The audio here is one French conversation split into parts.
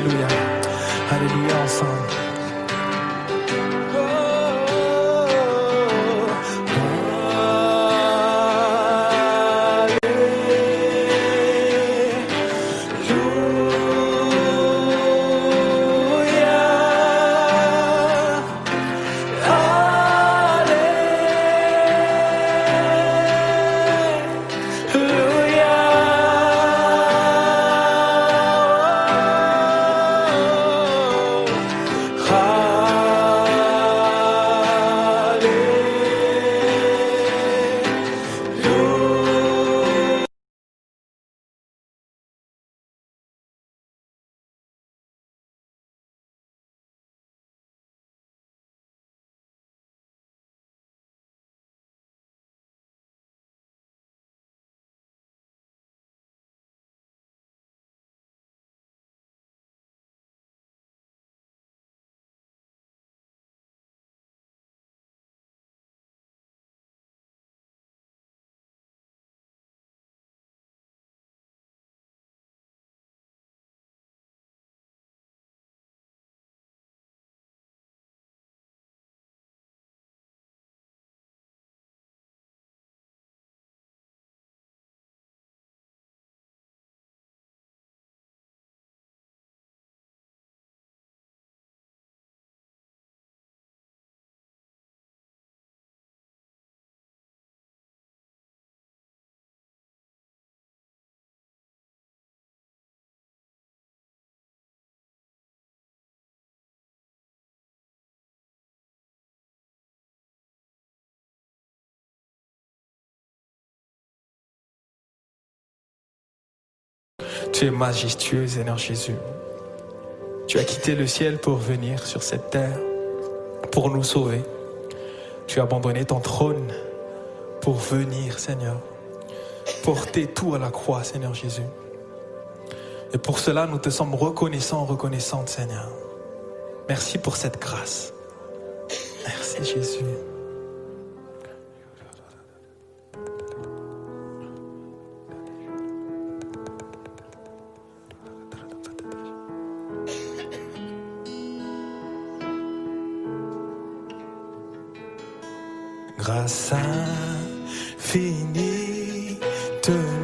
Alléluia. Alléluia ensemble. Tu es majestueux, Seigneur Jésus. Tu as quitté le ciel pour venir sur cette terre, pour nous sauver. Tu as abandonné ton trône pour venir, Seigneur, porter tout à la croix, Seigneur Jésus. Et pour cela, nous te sommes reconnaissants, reconnaissantes, Seigneur. Merci pour cette grâce. Merci, Jésus. Grâce de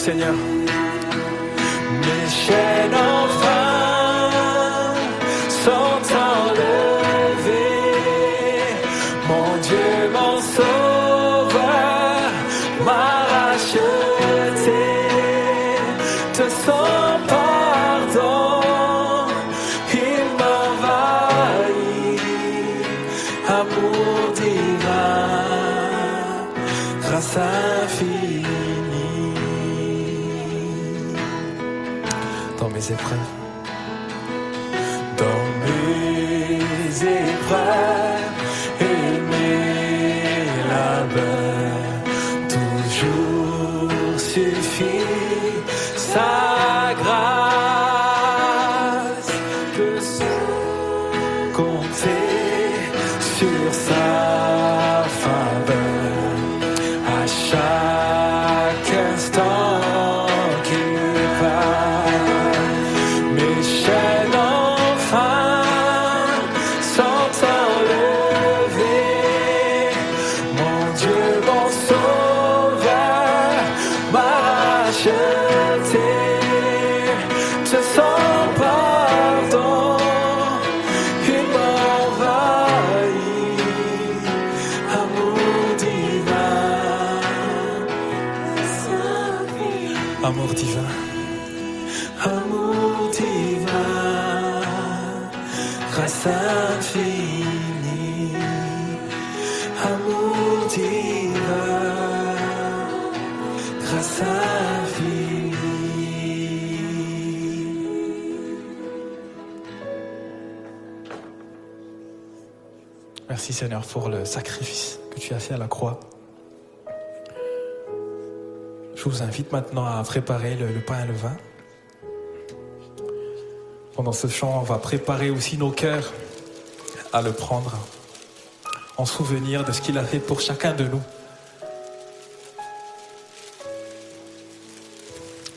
Seigneur. Mes chaînes Merci Seigneur pour le sacrifice que tu as fait à la croix. Je vous invite maintenant à préparer le, pain et le vin. Pendant ce chant, on va préparer aussi nos cœurs à le prendre en souvenir de ce qu'il a fait pour chacun de nous.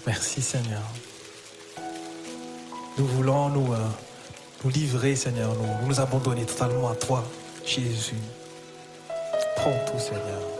Merci Seigneur. Nous voulons nous, euh, nous livrer Seigneur, nous, nous abandonner totalement à toi. Jésus, prends tout Seigneur.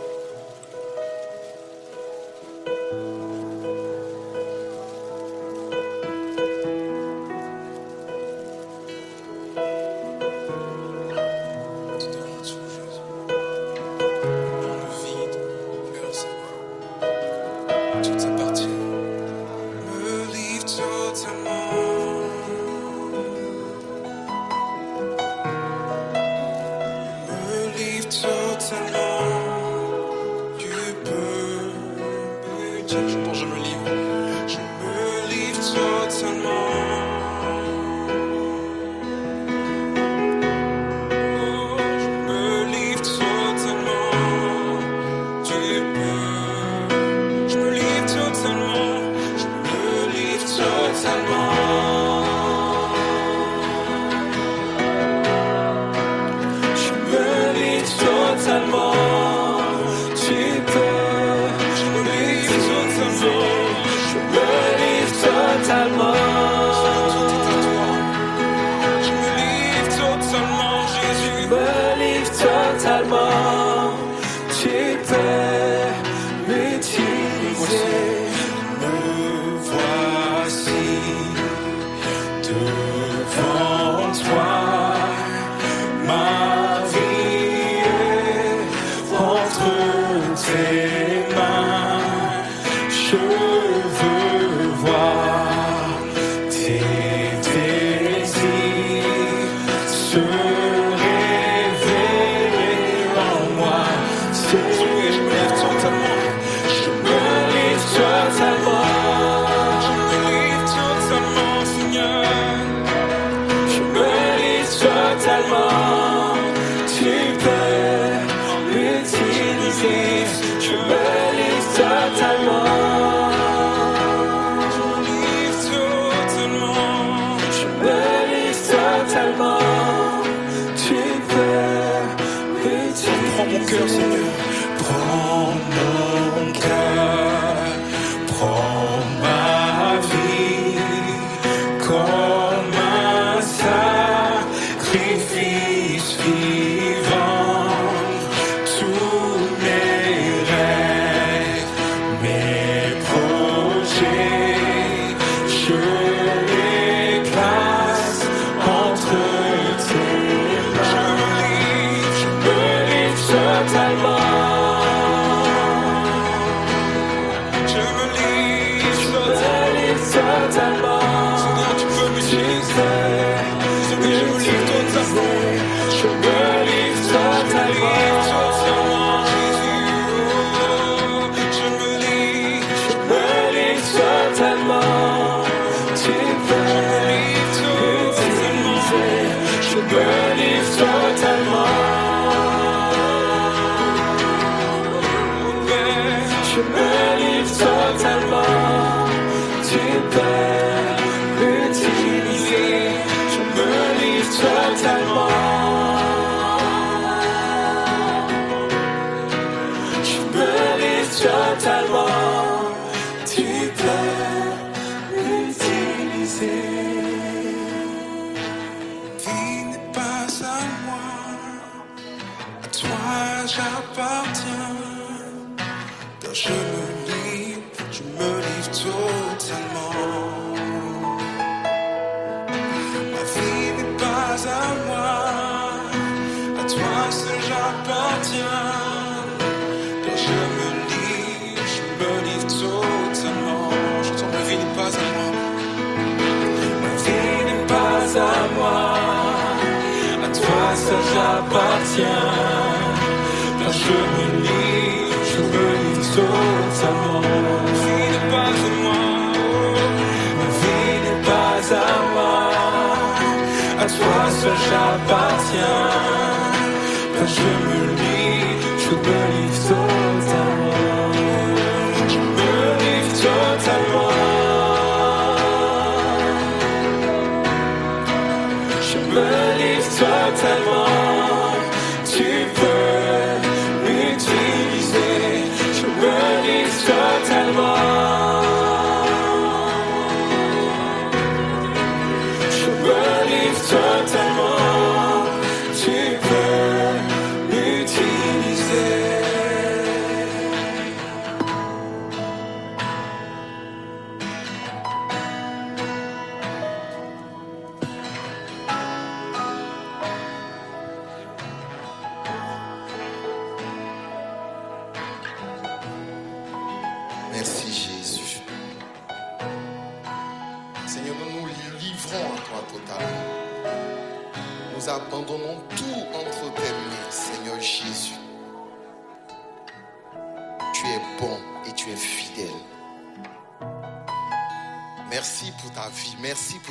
cœur, Seigneur. Prends mon seul j'appartiens. Car je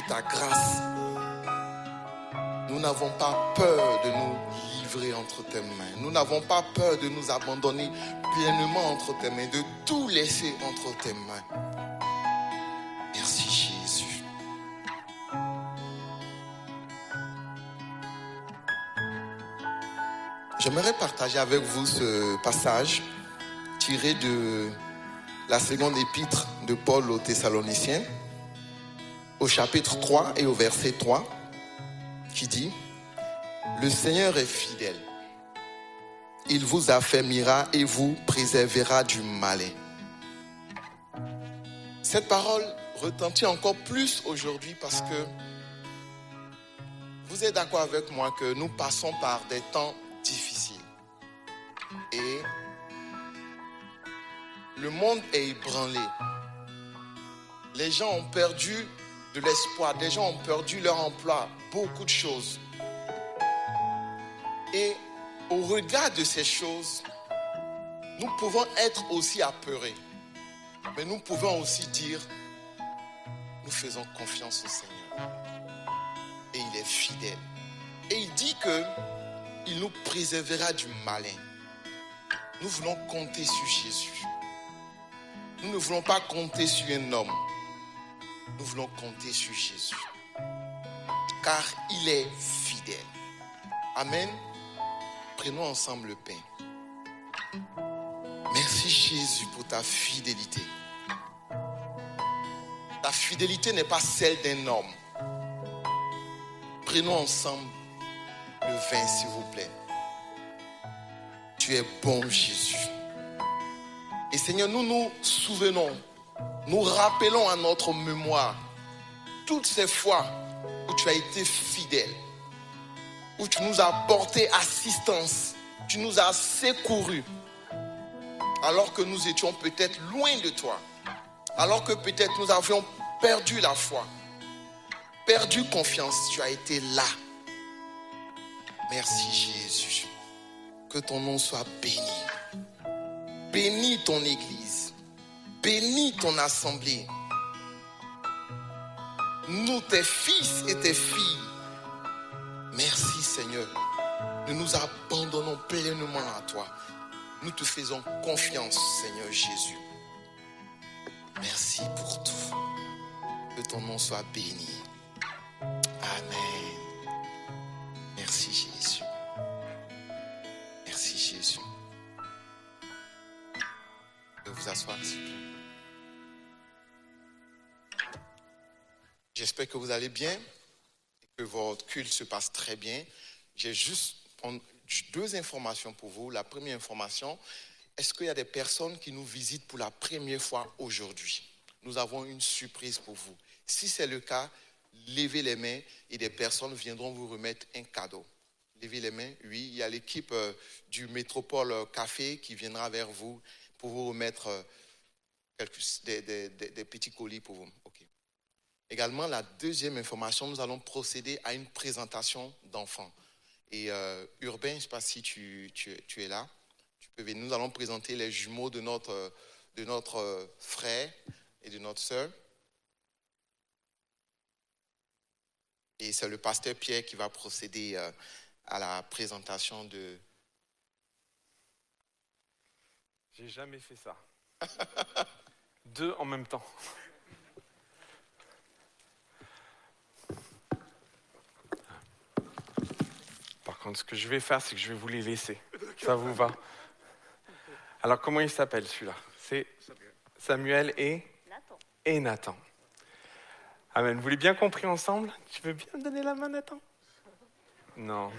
ta grâce. Nous n'avons pas peur de nous livrer entre tes mains. Nous n'avons pas peur de nous abandonner pleinement entre tes mains, de tout laisser entre tes mains. Merci Jésus. J'aimerais partager avec vous ce passage tiré de la seconde épître de Paul aux Thessaloniciens, au chapitre 3 et au verset 3, qui dit, Le Seigneur est fidèle. Il vous affermira et vous préservera du malin. Cette parole retentit encore plus aujourd'hui parce que vous êtes d'accord avec moi que nous passons par des temps difficiles. Et le monde est ébranlé. Les gens ont perdu de l'espoir, des gens ont perdu leur emploi, beaucoup de choses. Et au regard de ces choses, nous pouvons être aussi apeurés. Mais nous pouvons aussi dire, nous faisons confiance au Seigneur. Et il est fidèle. Et il dit que il nous préservera du malin. Nous voulons compter sur Jésus. Nous ne voulons pas compter sur un homme. Nous voulons compter sur Jésus. Car il est fidèle. Amen. Prenons ensemble le pain. Merci Jésus pour ta fidélité. Ta fidélité n'est pas celle d'un homme. Prenons ensemble le vin, s'il vous plaît. Tu es bon, Jésus. Et Seigneur, nous nous souvenons, nous rappelons à notre mémoire toutes ces fois où tu as été fidèle, où tu nous as porté assistance, tu nous as secourus, alors que nous étions peut-être loin de toi, alors que peut-être nous avions perdu la foi, perdu confiance, tu as été là. Merci Jésus. Que ton nom soit béni. Bénis ton Église. Bénis ton assemblée. Nous, tes fils et tes filles. Merci Seigneur. Nous nous abandonnons pleinement à toi. Nous te faisons confiance, Seigneur Jésus. Merci pour tout. Que ton nom soit béni. Amen. Merci Jésus. Merci Jésus. De vous asseoir, s'il vous plaît. J'espère que vous allez bien que votre culte se passe très bien. J'ai juste, deux informations pour vous. La première information, est-ce qu'il y a des personnes qui nous visitent pour la première fois aujourd'hui? Nous avons une surprise pour vous. Si c'est le cas, levez les mains et des personnes viendront vous remettre un cadeau. Levez les mains, oui. Il y a l'équipe euh, du Métropole Café qui viendra vers vous pour vous remettre euh, quelques- des- des petits colis pour vous. Également, la deuxième information, nous allons procéder à une présentation d'enfants. Et euh, Urbain, je ne sais pas si tu, es là. Nous allons présenter les jumeaux de notre, de notre euh, frère et de notre sœur. Et c'est le pasteur Pierre qui va procéder euh, à la présentation de... J'ai jamais fait ça. Deux en même temps. Contre, ce que je vais faire, c'est que je vais vous les laisser. Ça vous va Alors, comment il s'appelle celui-là? C'est Samuel et et Nathan. Amen. Vous l'avez bien compris ensemble? Tu veux bien me donner la main, Nathan? Non.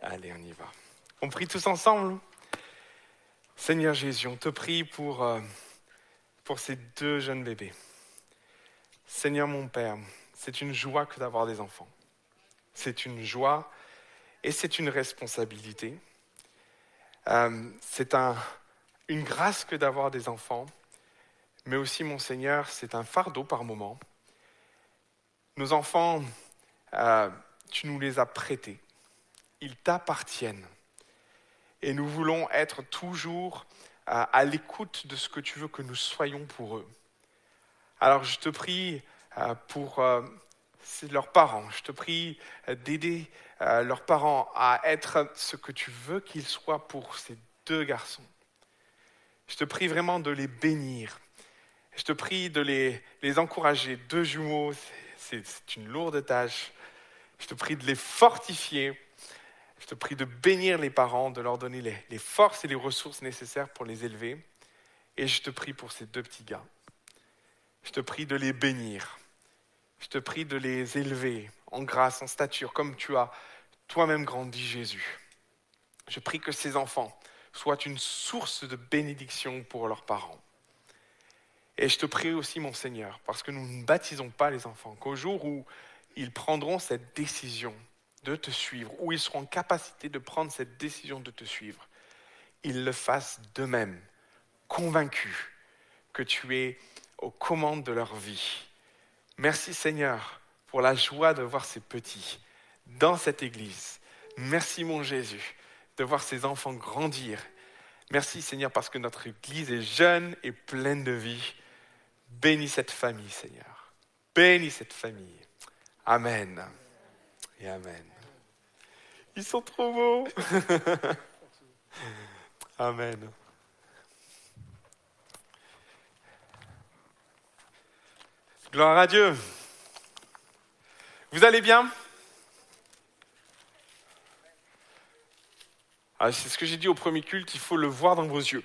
Allez, on y va. On prie tous ensemble Seigneur Jésus, on te prie pour, euh, pour ces deux jeunes bébés. Seigneur mon Père, c'est une joie que d'avoir des enfants. C'est une joie et c'est une responsabilité. Euh, c'est un, une grâce que d'avoir des enfants, mais aussi, mon Seigneur, c'est un fardeau par moment. Nos enfants, euh, tu nous les as prêtés. Ils t'appartiennent. Et nous voulons être toujours euh, à l'écoute de ce que tu veux que nous soyons pour eux. Alors je te prie pour c'est leurs parents, je te prie d'aider euh, leurs parents à être ce que tu veux qu'ils soient pour ces deux garçons. Je te prie vraiment de les bénir. Je te prie de les, les encourager. Deux jumeaux, c'est une lourde tâche. Je te prie de les fortifier. Je te prie de bénir les parents, de leur donner les, les forces et les ressources nécessaires pour les élever. Et je te prie pour ces deux petits gars. Je te prie de les bénir. Je te prie de les élever en grâce, en stature, comme tu as toi-même grandi, Jésus. Je prie que ces enfants soient une source de bénédiction pour leurs parents. Et je te prie aussi, mon Seigneur, parce que nous ne baptisons pas les enfants, qu'au jour où ils prendront cette décision de te suivre, où ils seront en capacité de prendre cette décision de te suivre, ils le fassent d'eux-mêmes, convaincus que tu es aux commandes de leur vie. Merci Seigneur pour la joie de voir ces petits dans cette église. Merci mon Jésus de voir ces enfants grandir. Merci Seigneur parce que notre église est jeune et pleine de vie. Bénis cette famille Seigneur. Bénis cette famille. Amen. Et Amen. Ils sont trop beaux. Amen. Gloire à Dieu. Vous allez bien? Ah, C'est ce que j'ai dit au premier culte, il faut le voir dans vos yeux.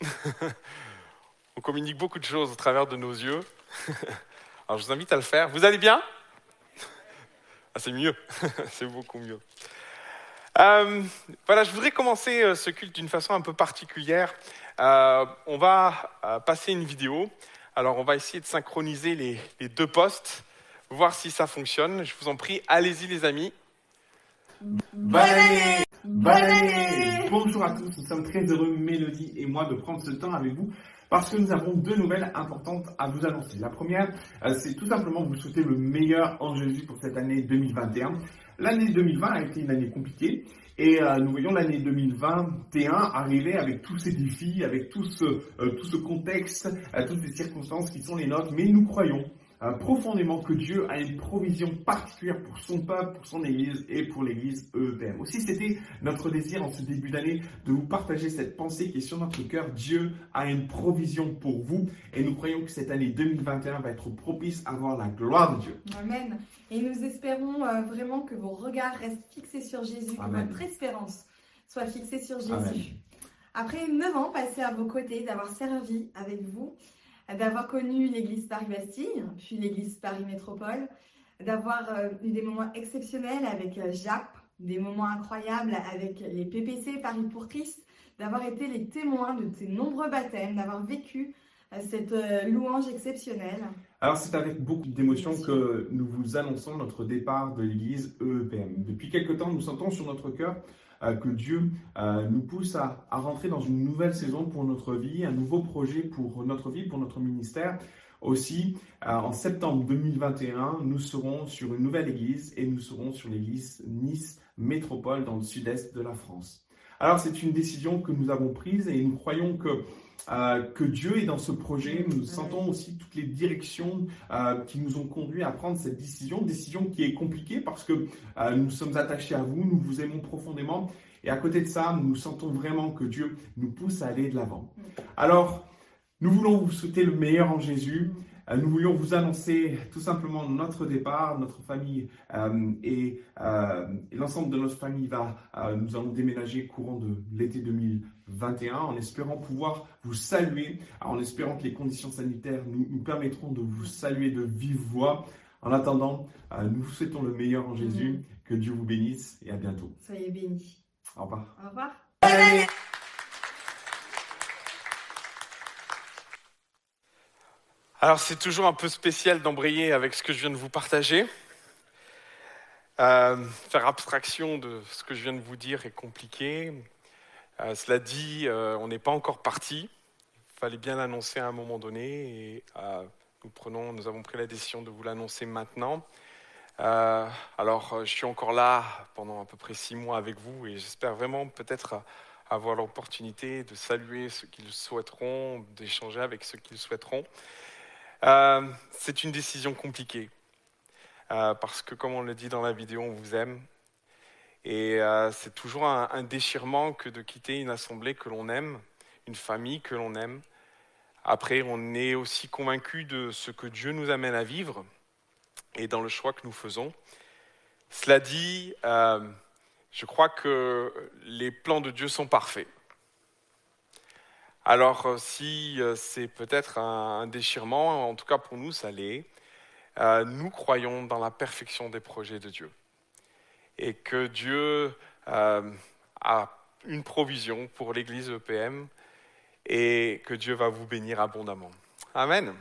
On communique beaucoup de choses au travers de nos yeux. Alors je vous invite à le faire. Vous allez bien? Ah, C'est mieux, c'est beaucoup mieux. Euh, voilà, je voudrais commencer euh, ce culte d'une façon un peu particulière. Euh, on va passer une vidéo. Alors, on va essayer de synchroniser les, deux postes, voir si ça fonctionne. Je vous en prie, allez-y, les amis. Bonne année Bonne année Bonjour à tous, nous sommes très heureux, Mélodie et moi, de prendre ce temps avec vous parce que nous avons deux nouvelles importantes à vous annoncer. La première, euh, c'est tout simplement vous souhaiter le meilleur en Jésus pour cette année 2021. L'année 2020 a été une année compliquée et euh, nous voyons l'année 2021 arriver avec tous ces défis, avec tout ce, euh, contexte, euh, toutes ces circonstances qui sont les nôtres, mais nous croyons euh, profondément que Dieu a une provision particulière pour son peuple, pour son Église et pour l'Église EPM. Aussi, c'était notre désir en ce début d'année de vous partager cette pensée qui est sur notre cœur. Dieu a une provision pour vous et nous croyons que cette année 2021 va être propice à voir la gloire de Dieu. Amen. Et nous espérons euh, vraiment que vos regards restent fixés sur Jésus, que Amen. votre espérance soit fixée sur Jésus. Amen. Après neuf ans passés à vos côtés, d'avoir servi avec vous, d'avoir connu l'église Paris-Bastille, puis l'église Paris-Métropole, d'avoir euh, eu des moments exceptionnels avec euh, JAP, des moments incroyables avec les PPC Paris pour Christ, d'avoir été les témoins de tes nombreux baptêmes, d'avoir vécu euh, cette louange exceptionnelle. Alors c'est avec beaucoup d'émotion que nous vous annonçons notre départ de l'église EEPM. Depuis quelque temps, nous sentons sur notre cœur que Dieu euh, nous pousse à, à rentrer dans une nouvelle saison pour notre vie, un nouveau projet pour notre vie, pour notre ministère. Aussi, euh, en septembre 2021, nous serons sur une nouvelle église et nous serons sur l'église Nice Métropole dans le sud-est de la France. Alors c'est une décision que nous avons prise et nous croyons que euh, que Dieu est dans ce projet. Nous sentons aussi toutes les directions euh, qui nous ont conduits à prendre cette décision, décision qui est compliquée parce que euh, nous sommes attachés à vous, nous vous aimons profondément. Et à côté de ça, nous sentons vraiment que Dieu nous pousse à aller de l'avant. Alors, nous voulons vous souhaiter le meilleur en Jésus. Euh, Nous voulions vous annoncer tout simplement notre départ, notre famille euh, et, euh, et l'ensemble de notre famille va, euh, nous allons déménager courant de l'été 2021 en espérant pouvoir vous saluer, en espérant que les conditions sanitaires nous, nous permettront de vous saluer de vive voix. En attendant, euh, nous vous souhaitons le meilleur en Jésus, que Dieu vous bénisse et à bientôt. Soyez bénis. Au revoir. Au revoir. Alors c'est toujours un peu spécial d'embrayer avec ce que je viens de vous partager. Euh, faire abstraction de ce que je viens de vous dire est compliqué. Euh, cela dit, euh, on n'est pas encore parti. Il fallait bien l'annoncer à un moment donné et nous, prenons, nous avons pris la décision de vous l'annoncer maintenant. Alors je suis encore là pendant à peu près six mois avec vous et j'espère vraiment peut-être avoir l'opportunité de saluer ceux qui le souhaiteront, d'échanger avec ceux qui le souhaiteront. Euh, c'est une décision compliquée. Euh, parce que, comme on le dit dans la vidéo, on vous aime. Et euh, c'est toujours un, un déchirement que de quitter une assemblée que l'on aime, une famille que l'on aime. Après, on est aussi convaincu de ce que Dieu nous amène à vivre et dans le choix que nous faisons. Cela dit, je crois que les plans de Dieu sont parfaits. Alors, euh, si euh, c'est peut-être un, déchirement, en tout cas pour nous, ça l'est, euh, nous croyons dans la perfection des projets de Dieu. Et que Dieu a une provision pour l'Église EPM et que Dieu va vous bénir abondamment. Amen.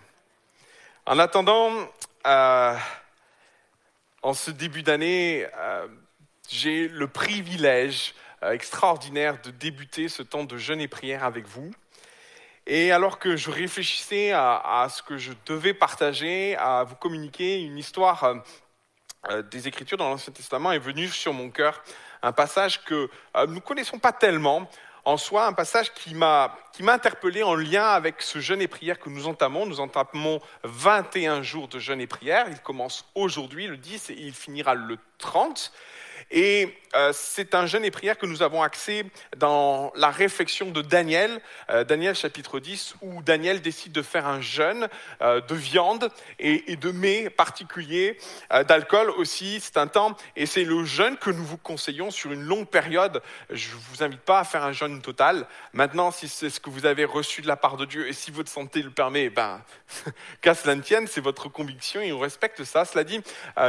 En attendant, en ce début d'année, j'ai le privilège extraordinaire de débuter ce temps de jeûne et prière avec vous. Et alors que je réfléchissais à, ce que je devais partager, à vous communiquer une histoire euh, euh, des Écritures dans l'Ancien Testament est venu sur mon cœur, un passage que euh, nous ne connaissons pas tellement, en soi un passage qui m'a interpellé en lien avec ce jeûne et prière que nous entamons. Nous entamons 21 jours de jeûne et prière. Il commence aujourd'hui le 10 et il finira le 30. Et euh, c'est un jeûne et prière que nous avons axé dans la réflexion de Daniel, euh, Daniel chapitre 10, où Daniel décide de faire un jeûne euh, de viande et, de mets particuliers, d'alcool aussi. C'est un temps, et c'est le jeûne que nous vous conseillons sur une longue période. Je vous invite pas à faire un jeûne total. Maintenant, si c'est ce que vous avez reçu de la part de Dieu et si votre santé le permet, ben, qu'à cela ne tienne, c'est votre conviction et on respecte ça. Cela dit,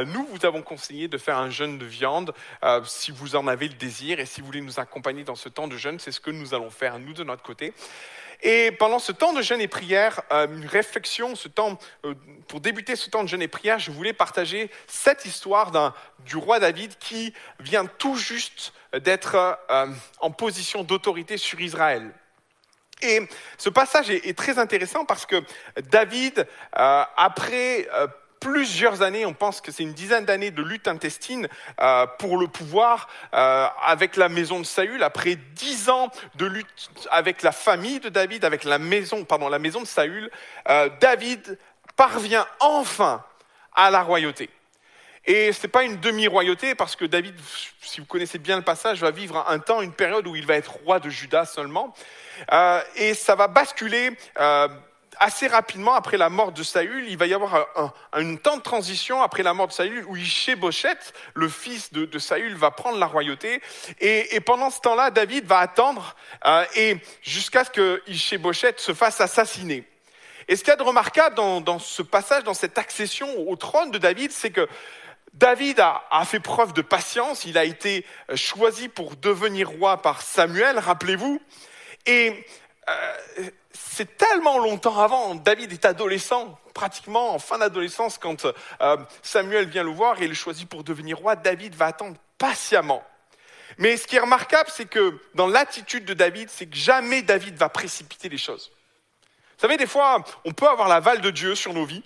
nous vous avons conseillé de faire un jeûne de viande euh, si vous en avez le désir et si vous voulez nous accompagner dans ce temps de jeûne, c'est ce que nous allons faire, nous de notre côté. Et pendant ce temps de jeûne et prière, euh, une réflexion, ce temps, euh, pour débuter ce temps de jeûne et prière, je voulais partager cette histoire du roi David qui vient tout juste d'être en position d'autorité sur Israël. Et ce passage est, très intéressant parce que David, après plusieurs années, on pense que c'est une dizaine d'années de lutte intestine euh, pour le pouvoir euh, avec la maison de Saül, après dix ans de lutte avec la famille de David, avec la maison, pardon, la maison de Saül, euh, David parvient enfin à la royauté. Et ce n'est pas une demi-royauté parce que David, si vous connaissez bien le passage, va vivre un temps, une période où il va être roi de Juda seulement. Et ça va basculer assez rapidement après la mort de Saül. Il va y avoir un, temps de transition après la mort de Saül où Ishé-Boshet, le fils de, Saül, va prendre la royauté. Et, pendant ce temps-là, David va attendre euh, et jusqu'à ce que Ishé-Boshet se fasse assassiner. Et ce qu'il y a de remarquable dans, ce passage, dans cette accession au trône de David, c'est que David a, a fait preuve de patience, il a été euh, choisi pour devenir roi par Samuel, rappelez-vous. Et euh, c'est tellement longtemps avant, David est adolescent, pratiquement en fin d'adolescence, quand euh, Samuel vient le voir et le choisit pour devenir roi, David va attendre patiemment. Mais ce qui est remarquable, c'est que dans l'attitude de David, c'est que jamais David va précipiter les choses. Vous savez, des fois, on peut avoir l'aval de Dieu sur nos vies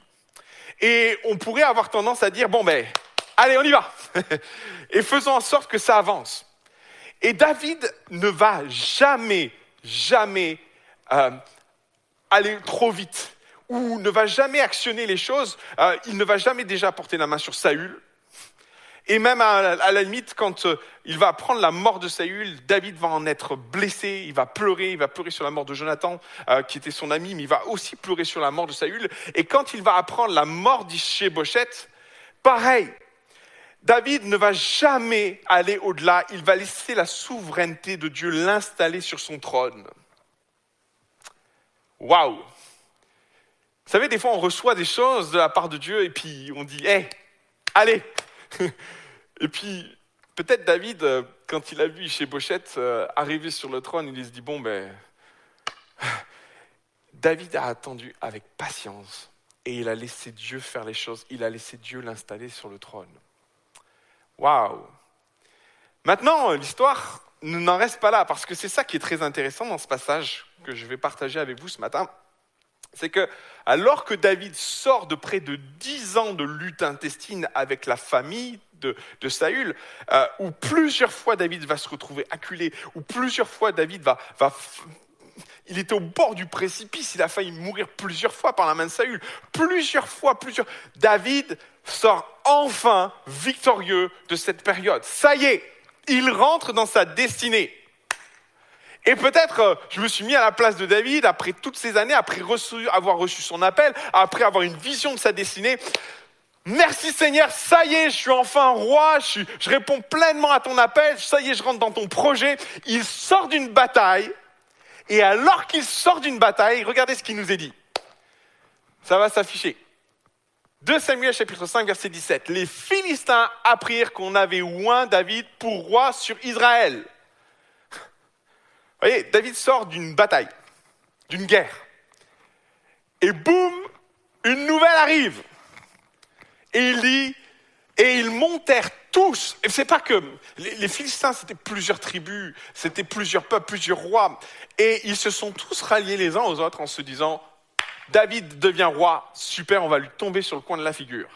et on pourrait avoir tendance à dire, bon ben, allez, on y va. et faisons en sorte que ça avance. Et David ne va jamais, jamais euh, aller trop vite ou ne va jamais actionner les choses. Euh, il ne va jamais déjà porter la main sur Saül. Et même à, la limite, quand euh, il va apprendre la mort de Saül, David va en être blessé, il va pleurer, il va pleurer sur la mort de Jonathan, euh, qui était son ami, mais il va aussi pleurer sur la mort de Saül. Et quand il va apprendre la mort d'Ishé-Bochette, pareil, David ne va jamais aller au-delà, il va laisser la souveraineté de Dieu l'installer sur son trône. Waouh. Vous savez, des fois, on reçoit des choses de la part de Dieu et puis on dit, hé, allez. Et puis, peut-être David, euh, quand il a vu chez Bochette euh, arriver sur le trône, il se dit, bon, ben, David a attendu avec patience et il a laissé Dieu faire les choses, il a laissé Dieu l'installer sur le trône. Waouh. Maintenant, l'histoire n'en reste pas là, parce que c'est ça qui est très intéressant dans ce passage que je vais partager avec vous ce matin. C'est que, alors que David sort de près de dix ans de lutte intestine avec la famille de, de Saül, euh, où plusieurs fois David va se retrouver acculé, où plusieurs fois David va, va il était au bord du précipice, il a failli mourir plusieurs fois par la main de Saül. Plusieurs fois, plusieurs. David sort enfin victorieux de cette période. Ça y est, il rentre dans sa destinée. Et peut-être, euh, je me suis mis à la place de David après toutes ces années, après avoir reçu son appel, après avoir une vision de sa destinée. Merci Seigneur, ça y est, je suis enfin roi, je, suis- je réponds pleinement à ton appel, ça y est, je rentre dans ton projet. Il sort d'une bataille, et alors qu'il sort d'une bataille, regardez ce qu'il nous est dit. Ça va s'afficher. 2 Samuel chapitre 5 verset 17. Les Philistins apprirent qu'on avait oint David pour roi sur Israël. Vous voyez, David sort d'une bataille, d'une guerre. Et boum, une nouvelle arrive. Et il dit, et ils montèrent tous. Et c'est pas que les, les Philistins, c'était plusieurs tribus, c'était plusieurs peuples, plusieurs rois. Et ils se sont tous ralliés les uns aux autres en se disant, David devient roi, super, on va lui tomber sur le coin de la figure.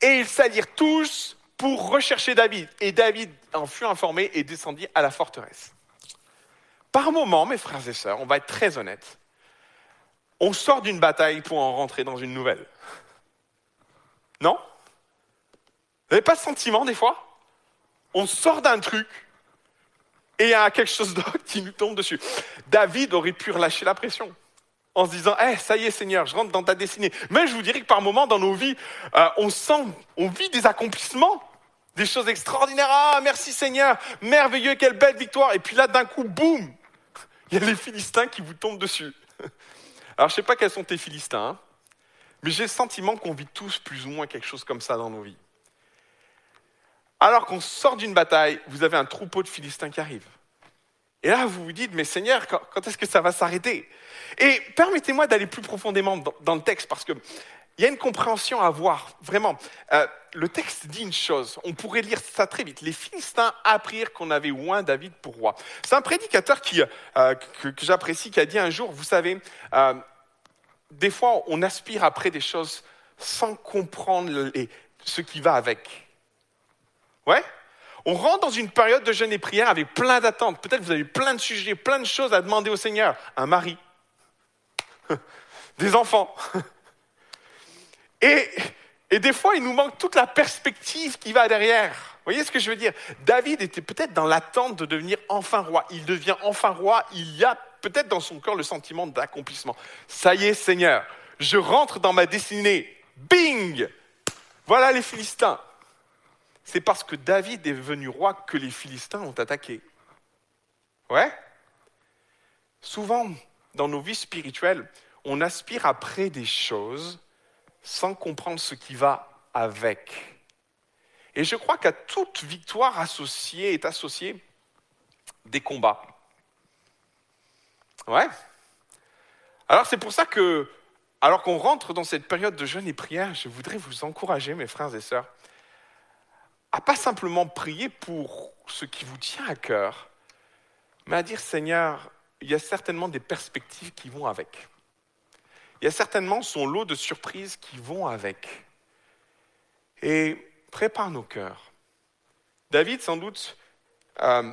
Et ils s'allirent tous pour rechercher David. Et David en fut informé et descendit à la forteresse. Par moment, mes frères et sœurs, on va être très honnêtes, on sort d'une bataille pour en rentrer dans une nouvelle. Non? Vous n'avez pas ce sentiment des fois? On sort d'un truc et il y a quelque chose d'autre qui nous tombe dessus. David aurait pu relâcher la pression en se disant, Eh, ça y est Seigneur, je rentre dans ta destinée. Mais je vous dirais que par moments dans nos vies, euh, on sent, on vit des accomplissements, des choses extraordinaires. Ah, merci Seigneur, merveilleux, quelle belle victoire. Et puis là, d'un coup, boum, il y a les Philistins qui vous tombent dessus. Alors, je sais pas quels sont tes Philistins, hein, mais j'ai le sentiment qu'on vit tous plus ou moins quelque chose comme ça dans nos vies. Alors qu'on sort d'une bataille, vous avez un troupeau de Philistins qui arrive. Et là, vous vous dites, mais Seigneur, quand, est-ce que ça va s'arrêter? Et permettez-moi d'aller plus profondément dans, le texte, parce qu'il y a une compréhension à avoir. Vraiment, Euh, le texte dit une chose, on pourrait lire ça très vite. Les Philistins apprirent qu'on avait oint David pour roi. C'est un prédicateur qui, euh, que, que j'apprécie, qui a dit un jour, vous savez, euh, des fois, on aspire après des choses sans comprendre ce qui va avec. Ouais? On rentre dans une période de jeûne et prière avec plein d'attentes. Peut-être vous avez plein de sujets, plein de choses à demander au Seigneur. Un mari, des enfants. Et, et des fois, il nous manque toute la perspective qui va derrière. Vous voyez ce que je veux dire? David était peut-être dans l'attente de devenir enfin roi. Il devient enfin roi. Il y a peut-être dans son cœur le sentiment d'accomplissement. Ça y est, Seigneur, je rentre dans ma destinée. Bing Voilà les Philistins. C'est parce que David est devenu roi que les Philistins ont attaqué. Ouais Souvent, dans nos vies spirituelles, on aspire après des choses sans comprendre ce qui va avec. Et je crois qu'à toute victoire associée est associée des combats. Ouais. Alors c'est pour ça que, alors qu'on rentre dans cette période de jeûne et prière, je voudrais vous encourager, mes frères et sœurs, à pas simplement prier pour ce qui vous tient à cœur, mais à dire Seigneur, il y a certainement des perspectives qui vont avec. Il y a certainement son lot de surprises qui vont avec. Et prépare nos cœurs. David, sans doute, euh,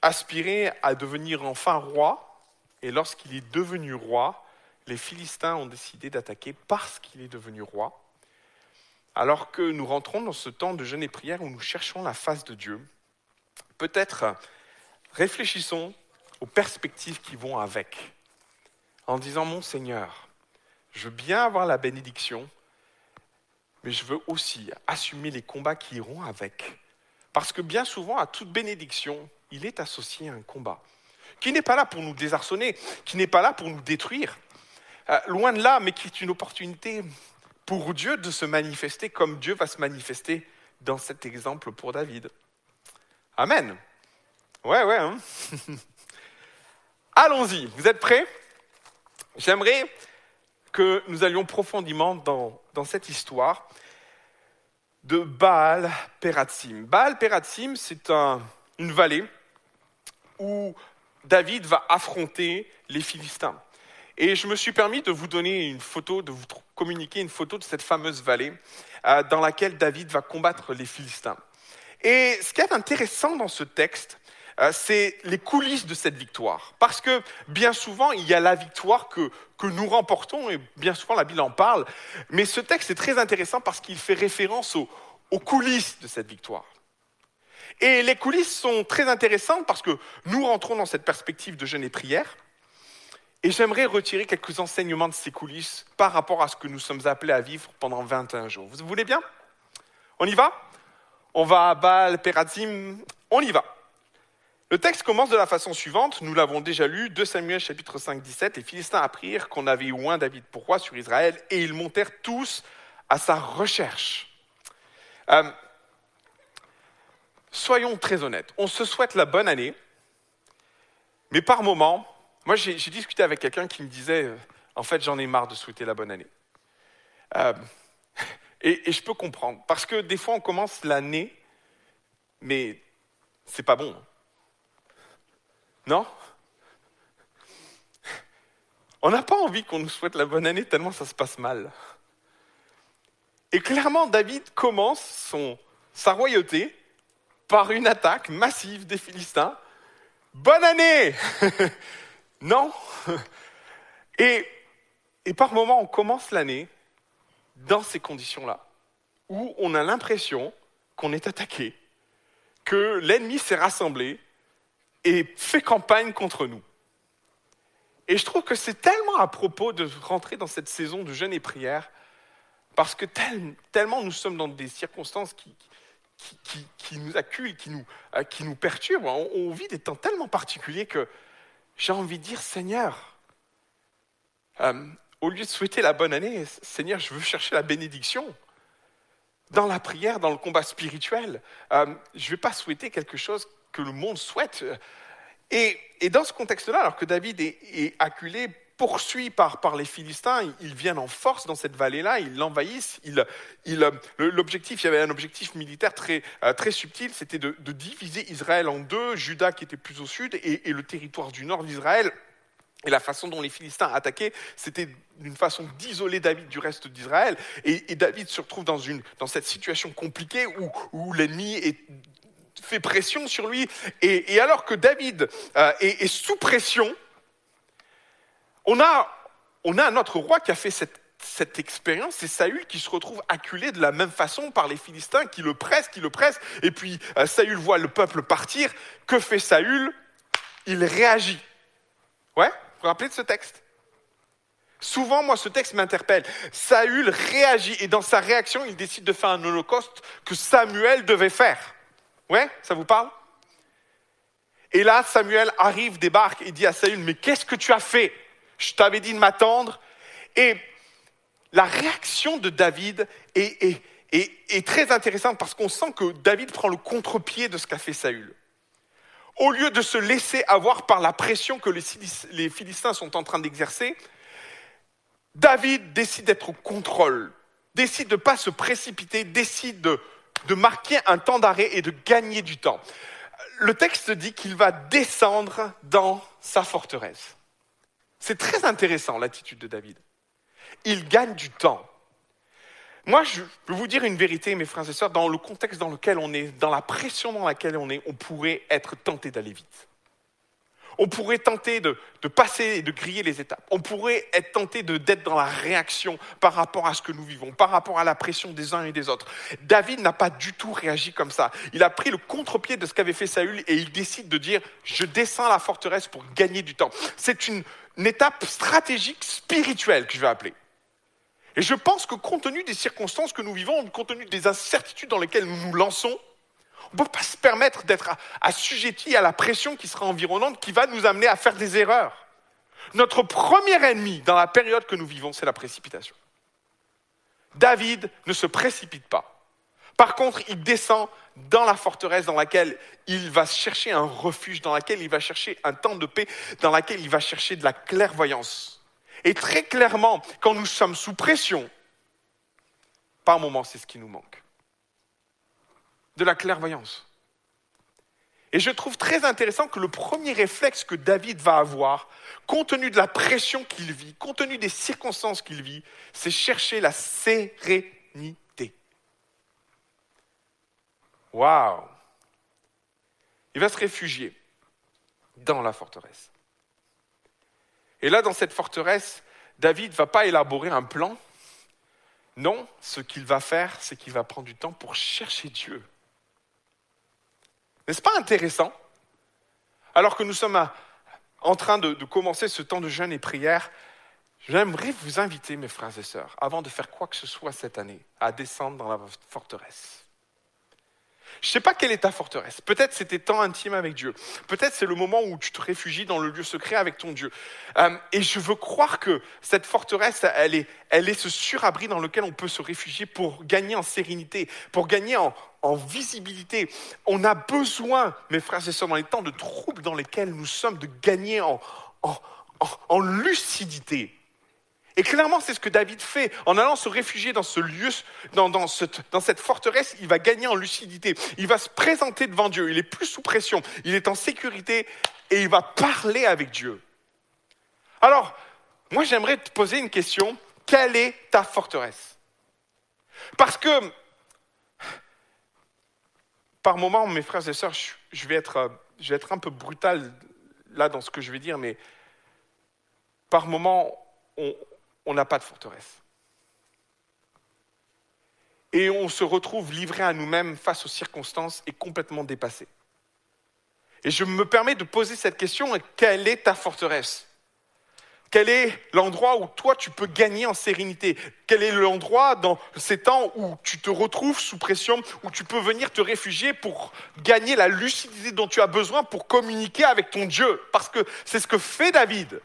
aspirait à devenir enfin roi, et lorsqu'il est devenu roi, les Philistins ont décidé d'attaquer parce qu'il est devenu roi. Alors que nous rentrons dans ce temps de jeûne et prière où nous cherchons la face de Dieu, peut-être réfléchissons aux perspectives qui vont avec, en disant, mon Seigneur, je veux bien avoir la bénédiction, mais je veux aussi assumer les combats qui iront avec. Parce que bien souvent, à toute bénédiction, il est associé à un combat, qui n'est pas là pour nous désarçonner, qui n'est pas là pour nous détruire, euh, loin de là, mais qui est une opportunité pour Dieu de se manifester comme Dieu va se manifester dans cet exemple pour David. Amen. Ouais, ouais. Hein. Allons-y, vous êtes prêts? J'aimerais que nous allions profondément dans, cette histoire de Baal Peratsim. Baal Peratsim, c'est un, une vallée où David va affronter les Philistins. Et je me suis permis de vous donner une photo, de vous communiquer une photo de cette fameuse vallée euh, dans laquelle David va combattre les Philistins. Et ce qui est intéressant dans ce texte, euh, c'est les coulisses de cette victoire. Parce que bien souvent, il y a la victoire que, que nous remportons, et bien souvent la Bible en parle, mais ce texte est très intéressant parce qu'il fait référence aux, aux coulisses de cette victoire. Et les coulisses sont très intéressantes parce que nous rentrons dans cette perspective de jeûne et prière. Et j'aimerais retirer quelques enseignements de ces coulisses par rapport à ce que nous sommes appelés à vivre pendant 21 jours. Vous voulez bien? On y va? On va à Baal, Perazim, on y va. Le texte commence de la façon suivante, nous l'avons déjà lu, 2 Samuel chapitre 5, 17, les Philistins apprirent qu'on avait oint David pour roi sur Israël et ils montèrent tous à sa recherche. Euh, soyons très honnêtes, on se souhaite la bonne année, mais par moments, moi j'ai discuté avec quelqu'un qui me disait, euh, en fait j'en ai marre de souhaiter la bonne année. Euh, et, et, je peux comprendre, parce que des fois on commence l'année, mais c'est pas bon. Non? On n'a pas envie qu'on nous souhaite la bonne année tellement ça se passe mal. Et clairement, David commence son, sa royauté par une attaque massive des Philistins. Bonne année Non et, et par moments, on commence l'année dans ces conditions-là, où on a l'impression qu'on est attaqué, que l'ennemi s'est rassemblé et fait campagne contre nous. Et je trouve que c'est tellement à propos de rentrer dans cette saison de jeûne et prière, parce que tellement nous sommes dans des circonstances qui, qui, nous acculent, qui nous, euh, qui nous perturbent. On, vit des temps tellement particuliers que j'ai envie de dire, Seigneur, euh, au lieu de souhaiter la bonne année, Seigneur, je veux chercher la bénédiction. Dans la prière, dans le combat spirituel, euh, je ne vais pas souhaiter quelque chose que le monde souhaite. Et, dans ce contexte-là, alors que David est, est acculé poursuit par, par les Philistins, ils viennent en force dans cette vallée-là, ils l'envahissent. l'objectif, il y avait un objectif militaire très, euh, très subtil, c'était de, diviser Israël en deux, Juda qui était plus au sud et, le territoire du nord d'Israël. Et la façon dont les Philistins attaquaient, c'était d'une façon d'isoler David du reste d'Israël. Et, David se retrouve dans, une, dans cette situation compliquée où, où l'ennemi fait pression sur lui. Et, alors que David euh, est, sous pression, on a, on a un autre roi qui a fait cette, cette expérience, c'est Saül qui se retrouve acculé de la même façon par les Philistins qui le pressent, qui le pressent, et puis euh, Saül voit le peuple partir. Que fait Saül? Il réagit. Ouais Vous vous rappelez de ce texte? Souvent, moi, ce texte m'interpelle. Saül réagit et dans sa réaction, il décide de faire un holocauste que Samuel devait faire. Ouais Ça vous parle? Et là, Samuel arrive, débarque et dit à Saül, mais qu'est-ce que tu as fait? Je t'avais dit de m'attendre. Et la réaction de David est, très intéressante parce qu'on sent que David prend le contre-pied de ce qu'a fait Saül. Au lieu de se laisser avoir par la pression que les Philistins sont en train d'exercer, David décide d'être au contrôle, décide de ne pas se précipiter, décide de, de marquer un temps d'arrêt et de gagner du temps. Le texte dit qu'il va descendre dans sa forteresse. C'est très intéressant l'attitude de David. Il gagne du temps. Moi, je peux vous dire une vérité, mes frères et sœurs, dans le contexte dans lequel on est, dans la pression dans laquelle on est, on pourrait être tenté d'aller vite. On pourrait tenter de, passer et de griller les étapes. On pourrait être tenté d'être dans la réaction par rapport à ce que nous vivons, par rapport à la pression des uns et des autres. David n'a pas du tout réagi comme ça. Il a pris le contre-pied de ce qu'avait fait Saül et il décide de dire je descends à la forteresse pour gagner du temps. C'est une, une étape stratégique spirituelle que je vais appeler. Et je pense que compte tenu des circonstances que nous vivons, compte tenu des incertitudes dans lesquelles nous nous lançons, on ne peut pas se permettre d'être assujetti à la pression qui sera environnante, qui va nous amener à faire des erreurs. Notre premier ennemi dans la période que nous vivons, c'est la précipitation. David ne se précipite pas. Par contre, il descend dans la forteresse dans laquelle il va chercher un refuge, dans laquelle il va chercher un temps de paix, dans laquelle il va chercher de la clairvoyance. Et très clairement, quand nous sommes sous pression, par moments, c'est ce qui nous manque. De la clairvoyance. Et je trouve très intéressant que le premier réflexe que David va avoir, compte tenu de la pression qu'il vit, compte tenu des circonstances qu'il vit, c'est chercher la sérénité. Waouh Il va se réfugier dans la forteresse. Et là, dans cette forteresse, David ne va pas élaborer un plan. Non, ce qu'il va faire, c'est qu'il va prendre du temps pour chercher Dieu. N'est-ce pas intéressant? Alors que nous sommes en train de, de commencer ce temps de jeûne et prière, j'aimerais vous inviter, mes frères et sœurs, avant de faire quoi que ce soit cette année, à descendre dans la forteresse. Je ne sais pas quelle est ta forteresse. Peut-être c'est tes temps intimes avec Dieu. Peut-être c'est le moment où tu te réfugies dans le lieu secret avec ton Dieu. Euh, et je veux croire que cette forteresse, elle est, elle est ce surabri dans lequel on peut se réfugier pour gagner en sérénité, pour gagner en, en visibilité. On a besoin, mes frères et sœurs, dans les temps de troubles dans lesquels nous sommes, de gagner en, en, en- lucidité. Et clairement, c'est ce que David fait. En allant se réfugier dans ce lieu, dans, dans dans cette forteresse, il va gagner en lucidité. Il va se présenter devant Dieu. Il est plus sous pression. Il est en sécurité et il va parler avec Dieu. Alors, moi, j'aimerais te poser une question. Quelle est ta forteresse? Parce que, par moments, mes frères et sœurs, je, vais être, euh, je vais être un peu brutal là dans ce que je vais dire, mais par moments, on n'a pas de forteresse. Et on se retrouve livré à nous-mêmes face aux circonstances et complètement dépassé. Et je me permets de poser cette question, quelle est ta forteresse? Quel est l'endroit où toi tu peux gagner en sérénité? Quel est l'endroit dans ces temps où tu te retrouves sous pression, où tu peux venir te réfugier pour gagner la lucidité dont tu as besoin pour communiquer avec ton Dieu? Parce que c'est ce que fait David.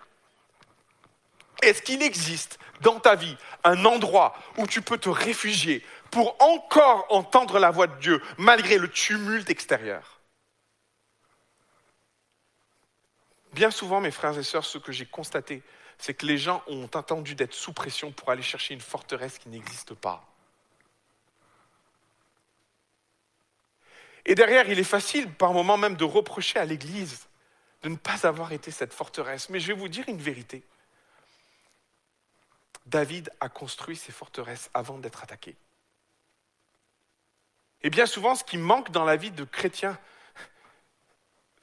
Est-ce qu'il existe dans ta vie un endroit où tu peux te réfugier pour encore entendre la voix de Dieu malgré le tumulte extérieur? Bien souvent, mes frères et sœurs, ce que j'ai constaté, c'est que les gens ont attendu d'être sous pression pour aller chercher une forteresse qui n'existe pas. Et derrière, il est facile par moments même de reprocher à l'Église de ne pas avoir été cette forteresse. Mais je vais vous dire une vérité. David a construit ses forteresses avant d'être attaqué. Et bien souvent, ce qui manque dans la vie de chrétien,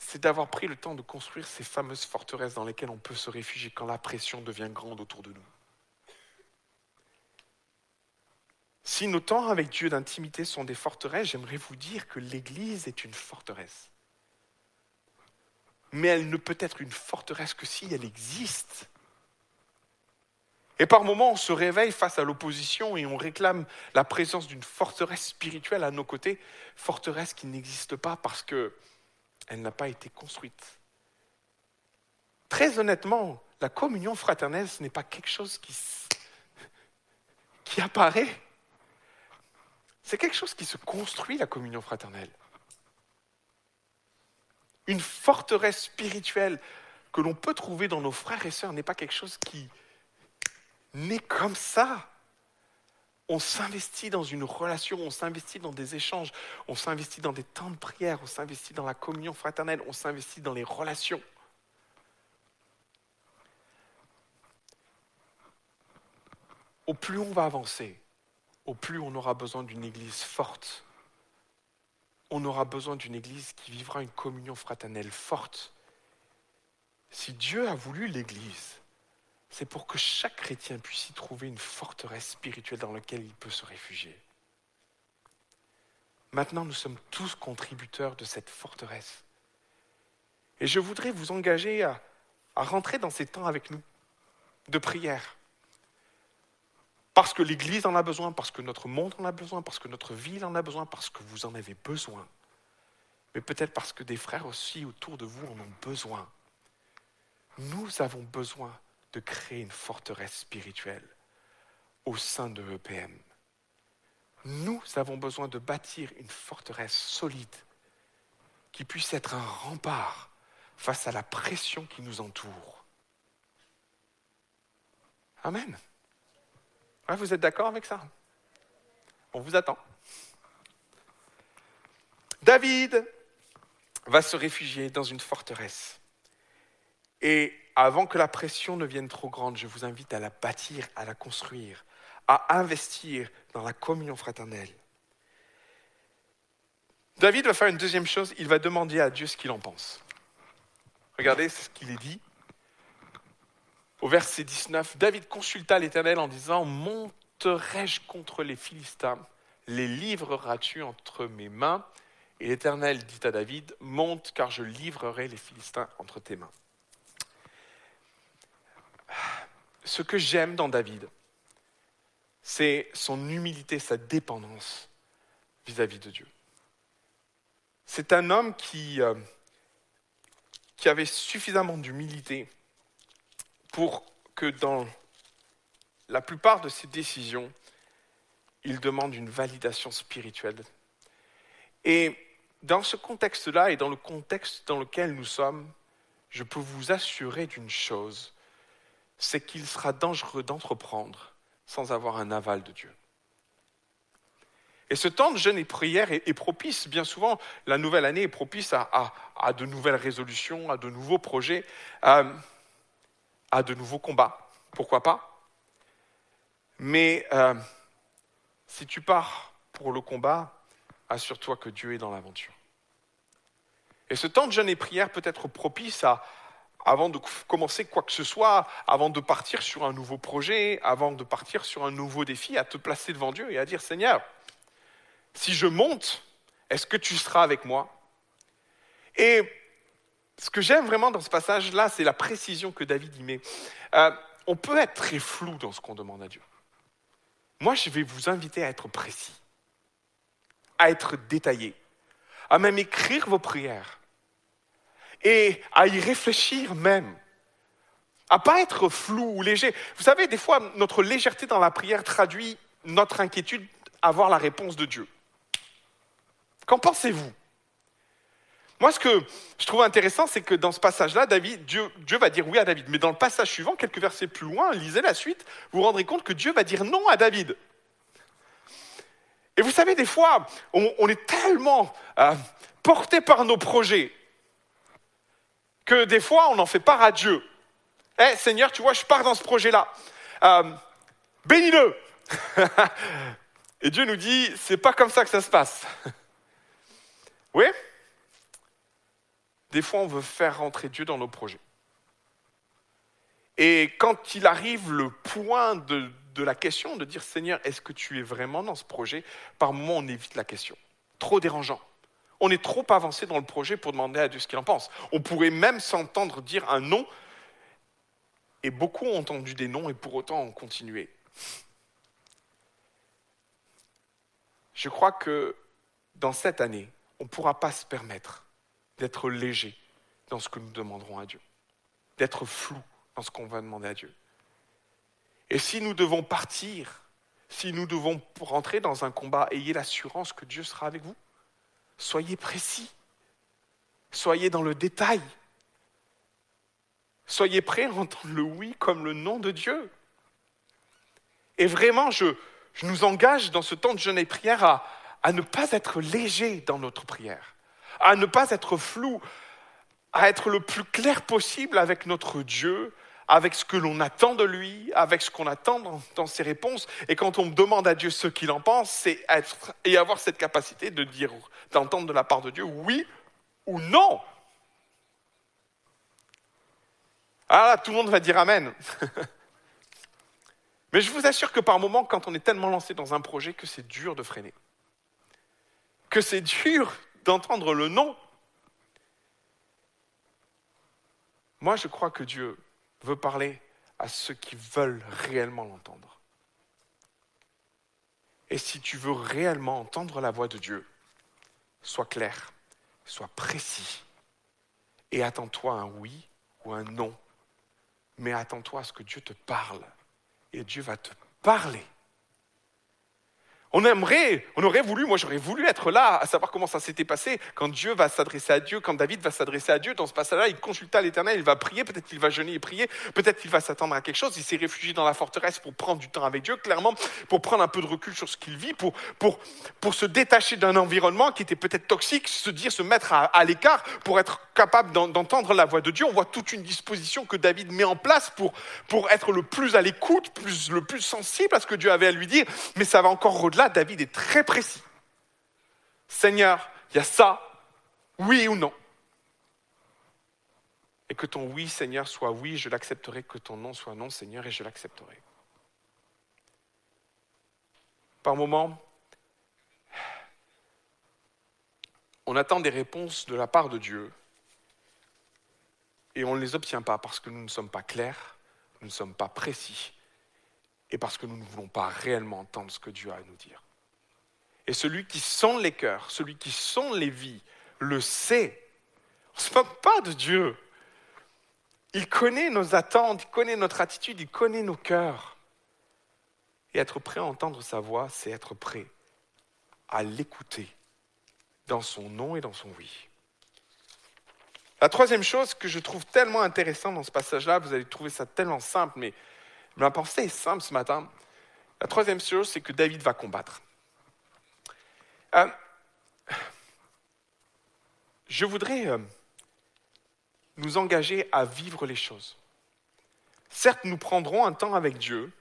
c'est d'avoir pris le temps de construire ces fameuses forteresses dans lesquelles on peut se réfugier quand la pression devient grande autour de nous. Si nos temps avec Dieu d'intimité sont des forteresses, j'aimerais vous dire que l'Église est une forteresse. Mais elle ne peut être une forteresse que si elle existe. Et par moments, on se réveille face à l'opposition et on réclame la présence d'une forteresse spirituelle à nos côtés, forteresse qui n'existe pas parce qu'elle n'a pas été construite. Très honnêtement, la communion fraternelle, ce n'est pas quelque chose qui apparaît. C'est quelque chose qui se construit, la communion fraternelle. Une forteresse spirituelle que l'on peut trouver dans nos frères et sœurs n'est pas quelque chose qui naît comme ça. On s'investit dans une relation, on s'investit dans des échanges, on s'investit dans des temps de prière, on s'investit dans la communion fraternelle, on s'investit dans les relations. Au plus on va avancer, au plus on aura besoin d'une église forte. On aura besoin d'une église qui vivra une communion fraternelle forte. Si Dieu a voulu l'église, c'est pour que chaque chrétien puisse y trouver une forteresse spirituelle dans laquelle il peut se réfugier. Maintenant, nous sommes tous contributeurs de cette forteresse. Et je voudrais vous engager à, rentrer dans ces temps avec nous de prière. Parce que l'Église en a besoin, parce que notre monde en a besoin, parce que notre ville en a besoin, parce que vous en avez besoin. Mais peut-être parce que des frères aussi autour de vous en ont besoin. Nous avons besoin de créer une forteresse spirituelle au sein de EPM. Nous avons besoin de bâtir une forteresse solide qui puisse être un rempart face à la pression qui nous entoure. Amen. Ouais, vous êtes d'accord avec ça? On vous attend. David va se réfugier dans une forteresse. Et avant que la pression ne vienne trop grande, je vous invite à la bâtir, à la construire, à investir dans la communion fraternelle. David va faire une deuxième chose, il va demander à Dieu ce qu'il en pense. Regardez ce qu'il est dit. Au verset 19, David consulta l'Éternel en disant, Monterai-je contre les Philistins? Les livreras-tu entre mes mains? Et l'Éternel dit à David, Monte car je livrerai les Philistins entre tes mains. Ce que j'aime dans David, c'est son humilité, sa dépendance vis-à-vis de Dieu. C'est un homme qui, euh, qui avait suffisamment d'humilité pour que dans la plupart de ses décisions, il demande une validation spirituelle. Et dans ce contexte-là et dans le contexte dans lequel nous sommes, je peux vous assurer d'une chose, c'est qu'il sera dangereux d'entreprendre sans avoir un aval de Dieu. Et ce temps de jeûne et prière est, propice, bien souvent, la nouvelle année est propice à, à- de nouvelles résolutions, à de nouveaux projets, à, à de nouveaux combats. Pourquoi pas? Mais euh, si tu pars pour le combat, assure-toi que Dieu est dans l'aventure. Et ce temps de jeûne et prière peut être propice à, avant de commencer quoi que ce soit, avant de partir sur un nouveau projet, avant de partir sur un nouveau défi, à te placer devant Dieu et à dire Seigneur, si je monte, est-ce que tu seras avec moi? Et ce que j'aime vraiment dans ce passage-là, c'est la précision que David y met. Euh, on peut être très flou dans ce qu'on demande à Dieu. Moi, je vais vous inviter à être précis, à être détaillé, à même écrire vos prières et à y réfléchir même. À pas être flou ou léger. Vous savez, des fois, notre légèreté dans la prière traduit notre inquiétude à avoir la réponse de Dieu. Qu'en pensez-vous? Moi, ce que je trouve intéressant, c'est que dans ce passage-là, David, Dieu, va dire oui à David. Mais dans le passage suivant, quelques versets plus loin, lisez la suite, vous vous rendrez compte que Dieu va dire non à David. Et vous savez, des fois, on, on est tellement euh, porté par nos projets que des fois, on en fait part à Dieu. Eh Seigneur, tu vois, je pars dans ce projet-là. Euh, Bénis-le. Et Dieu nous dit, c'est pas comme ça que ça se passe. Oui? Des fois, on veut faire rentrer Dieu dans nos projets. Et quand il arrive le point de, de la question, de dire Seigneur, est-ce que tu es vraiment dans ce projet? Par moments, on évite la question. Trop dérangeant. On est trop avancé dans le projet pour demander à Dieu ce qu'il en pense. On pourrait même s'entendre dire un non, et beaucoup ont entendu des noms et pour autant ont continué. Je crois que dans cette année, on ne pourra pas se permettre d'être léger dans ce que nous demanderons à Dieu, d'être flou dans ce qu'on va demander à Dieu. Et si nous devons partir, si nous devons rentrer dans un combat, ayez l'assurance que Dieu sera avec vous. Soyez précis. Soyez dans le détail. Soyez prêts à entendre le oui comme le non de Dieu. Et vraiment, je, je nous engage dans ce temps de jeûne et prière à, à ne pas être léger dans notre prière, à ne pas être flou, à être le plus clair possible avec notre Dieu, avec ce que l'on attend de lui, avec ce qu'on attend dans, ses réponses. Et quand on demande à Dieu ce qu'il en pense, c'est être et avoir cette capacité de dire, d'entendre de la part de Dieu oui ou non. Ah là, tout le monde va dire Amen. Mais je vous assure que par moments, quand on est tellement lancé dans un projet, que c'est dur de freiner. Que c'est dur d'entendre le non. Moi, je crois que Dieu veut parler à ceux qui veulent réellement l'entendre. Et si tu veux réellement entendre la voix de Dieu, sois clair, sois précis et attends-toi un oui ou un non. Mais attends-toi à ce que Dieu te parle et Dieu va te parler. On aimerait, on aurait voulu, moi j'aurais voulu être là, à savoir comment ça s'était passé quand Dieu va s'adresser à Dieu, quand David va s'adresser à Dieu. Dans ce passage-là, il consulta l'Éternel, il va prier, peut-être qu'il va jeûner et prier, peut-être qu'il va s'attendre à quelque chose. Il s'est réfugié dans la forteresse pour prendre du temps avec Dieu, clairement, pour prendre un peu de recul sur ce qu'il vit, pour, pour, pour se détacher d'un environnement qui était peut-être toxique, se dire, se mettre à, à l'écart pour être capable d'entendre la voix de Dieu. On voit toute une disposition que David met en place pour, pour être le plus à l'écoute, le plus sensible à ce que Dieu avait à lui dire. Mais ça va encore au-delà. David est très précis. Seigneur, il y a ça, oui ou non. Et que ton oui, Seigneur, soit oui, je l'accepterai, que ton non soit non, Seigneur, et je l'accepterai. Par moments, on attend des réponses de la part de Dieu et on ne les obtient pas parce que nous ne sommes pas clairs, nous ne sommes pas précis et parce que nous ne voulons pas réellement entendre ce que Dieu a à nous dire. Et celui qui sent les cœurs, celui qui sent les vies, le sait. On ne se moque pas de Dieu. Il connaît nos attentes, il connaît notre attitude, il connaît nos cœurs. Et être prêt à entendre sa voix, c'est être prêt à l'écouter dans son non et dans son oui. La troisième chose que je trouve tellement intéressante dans ce passage-là, vous allez trouver ça tellement simple, mais ma pensée est simple ce matin. La troisième chose, c'est que David va combattre. Euh, je voudrais euh, nous engager à vivre les choses. Certes, nous prendrons un temps avec Dieu,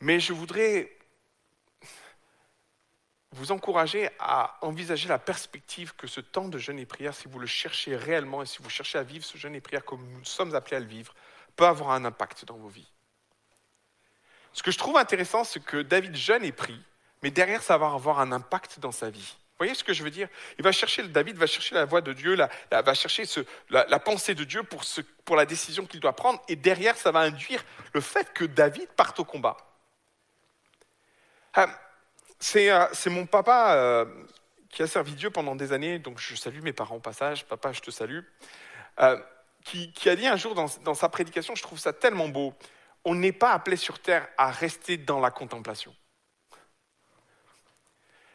mais je voudrais vous encourager à envisager la perspective que ce temps de jeûne et prière, si vous le cherchez réellement et si vous cherchez à vivre ce jeûne et prière comme nous sommes appelés à le vivre, peut avoir un impact dans vos vies. Ce que je trouve intéressant, c'est que David jeûne et prie, mais derrière, ça va avoir un impact dans sa vie. Vous voyez ce que je veux dire? Il va chercher, David va chercher la voix de Dieu, la, va chercher la, pensée de Dieu pour, pour la décision qu'il doit prendre, et derrière, ça va induire le fait que David parte au combat. Euh, euh, c'est mon papa euh, qui a servi Dieu pendant des années, donc je salue mes parents au passage, papa, je te salue, qui, a dit un jour dans sa prédication, je trouve ça tellement beau, on n'est pas appelé sur terre à rester dans la contemplation.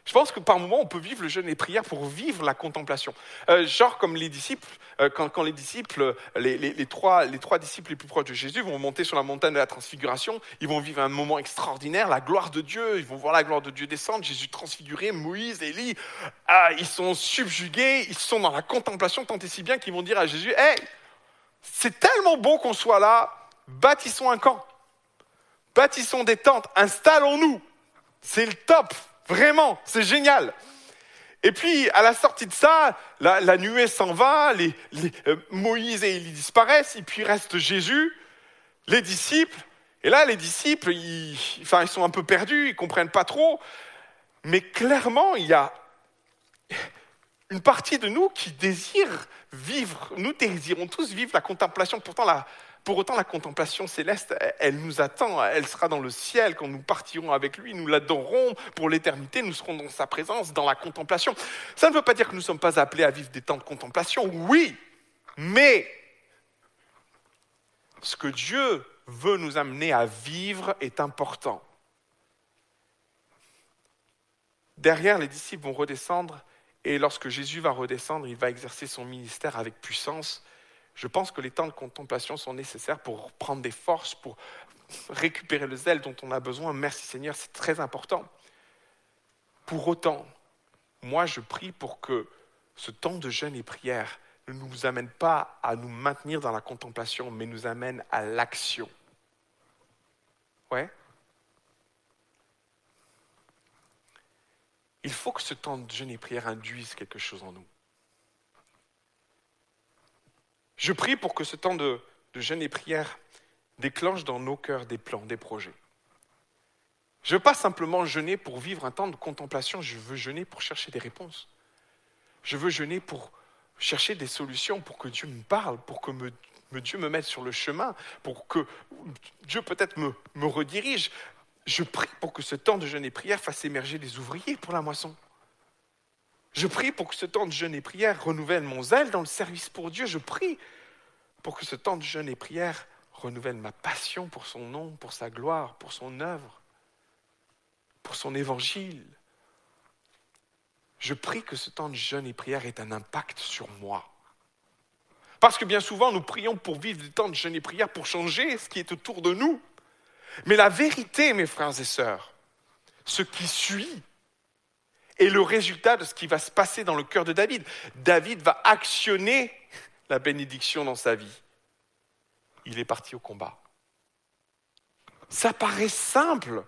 Je pense que par moments, on peut vivre le jeûne et prière pour vivre la contemplation. Euh, genre comme les disciples, euh, quand, les disciples, les, trois, les trois disciples les plus proches de Jésus vont monter sur la montagne de la transfiguration, ils vont vivre un moment extraordinaire, la gloire de Dieu, ils vont voir la gloire de Dieu descendre, Jésus transfiguré, Moïse, Élie, ah, ils sont subjugués, ils sont dans la contemplation tant et si bien qu'ils vont dire à Jésus, hé, c'est tellement beau qu'on soit là, bâtissons un camp, bâtissons des tentes, installons-nous, c'est le top. Vraiment, c'est génial. Et puis, à la sortie de ça, la, nuée s'en va, les, euh, Moïse et Élie disparaissent, et puis reste Jésus, les disciples. Et là, les disciples, ils, enfin, ils sont un peu perdus, ils comprennent pas trop. Mais clairement, il y a une partie de nous qui désire vivre. Nous désirons tous vivre la contemplation. Pourtant, la, pour autant, la contemplation céleste, elle nous attend, elle sera dans le ciel quand nous partirons avec lui, nous l'adorons pour l'éternité, nous serons dans sa présence, dans la contemplation. Ça ne veut pas dire que nous ne sommes pas appelés à vivre des temps de contemplation, oui, mais ce que Dieu veut nous amener à vivre est important. Derrière, les disciples vont redescendre et lorsque Jésus va redescendre, il va exercer son ministère avec puissance. Je pense que les temps de contemplation sont nécessaires pour prendre des forces, pour récupérer le zèle dont on a besoin. Merci Seigneur, c'est très important. Pour autant, moi je prie pour que ce temps de jeûne et prière ne nous amène pas à nous maintenir dans la contemplation, mais nous amène à l'action. Ouais Il faut que ce temps de jeûne et prière induise quelque chose en nous. Je prie pour que ce temps de, jeûne et prière déclenche dans nos cœurs des plans, des projets. Je ne veux pas simplement jeûner pour vivre un temps de contemplation, je veux jeûner pour chercher des réponses. Je veux jeûner pour chercher des solutions, pour que Dieu me parle, pour que Dieu me mette sur le chemin, pour que Dieu peut-être me, me redirige. Je prie pour que ce temps de jeûne et prière fasse émerger des ouvriers pour la moisson. Je prie pour que ce temps de jeûne et prière renouvelle mon zèle dans le service pour Dieu. Je prie pour que ce temps de jeûne et prière renouvelle ma passion pour son nom, pour sa gloire, pour son œuvre, pour son évangile. Je prie que ce temps de jeûne et prière ait un impact sur moi. Parce que bien souvent, nous prions pour vivre des temps de jeûne et prière pour changer ce qui est autour de nous. Mais la vérité, mes frères et sœurs, ce qui suit est le résultat de ce qui va se passer dans le cœur de David. David va actionner la bénédiction dans sa vie. Il est parti au combat. Ça paraît simple,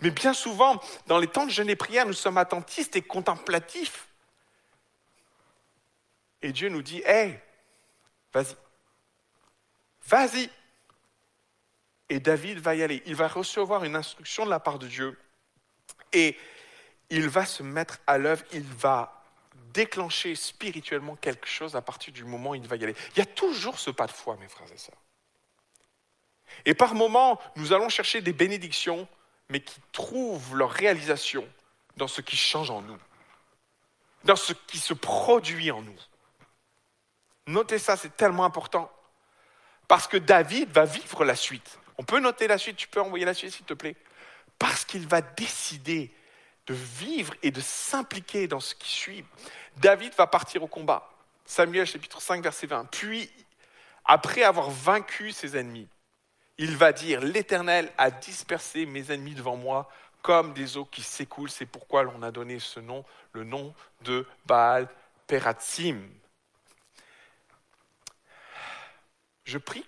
mais bien souvent, dans les temps de jeûne et prière, nous sommes attentistes et contemplatifs. Et Dieu nous dit, hé, vas-y, vas-y. Et David va y aller. Il va recevoir une instruction de la part de Dieu. Et il va se mettre à l'œuvre, il va déclencher spirituellement quelque chose à partir du moment où il va y aller. Il y a toujours ce pas de foi, mes frères et sœurs. Et par moments, nous allons chercher des bénédictions, mais qui trouvent leur réalisation dans ce qui change en nous, dans ce qui se produit en nous. Notez ça, c'est tellement important. Parce que David va vivre la suite. On peut noter la suite, tu peux envoyer la suite s'il te plaît. Parce qu'il va décider de vivre et de s'impliquer dans ce qui suit. David va partir au combat. Samuel chapitre 5 verset 20. Puis, après avoir vaincu ses ennemis, il va dire, l'Éternel a dispersé mes ennemis devant moi comme des eaux qui s'écoulent. C'est pourquoi l'on a donné ce nom, le nom de Baal Peratsim. Je prie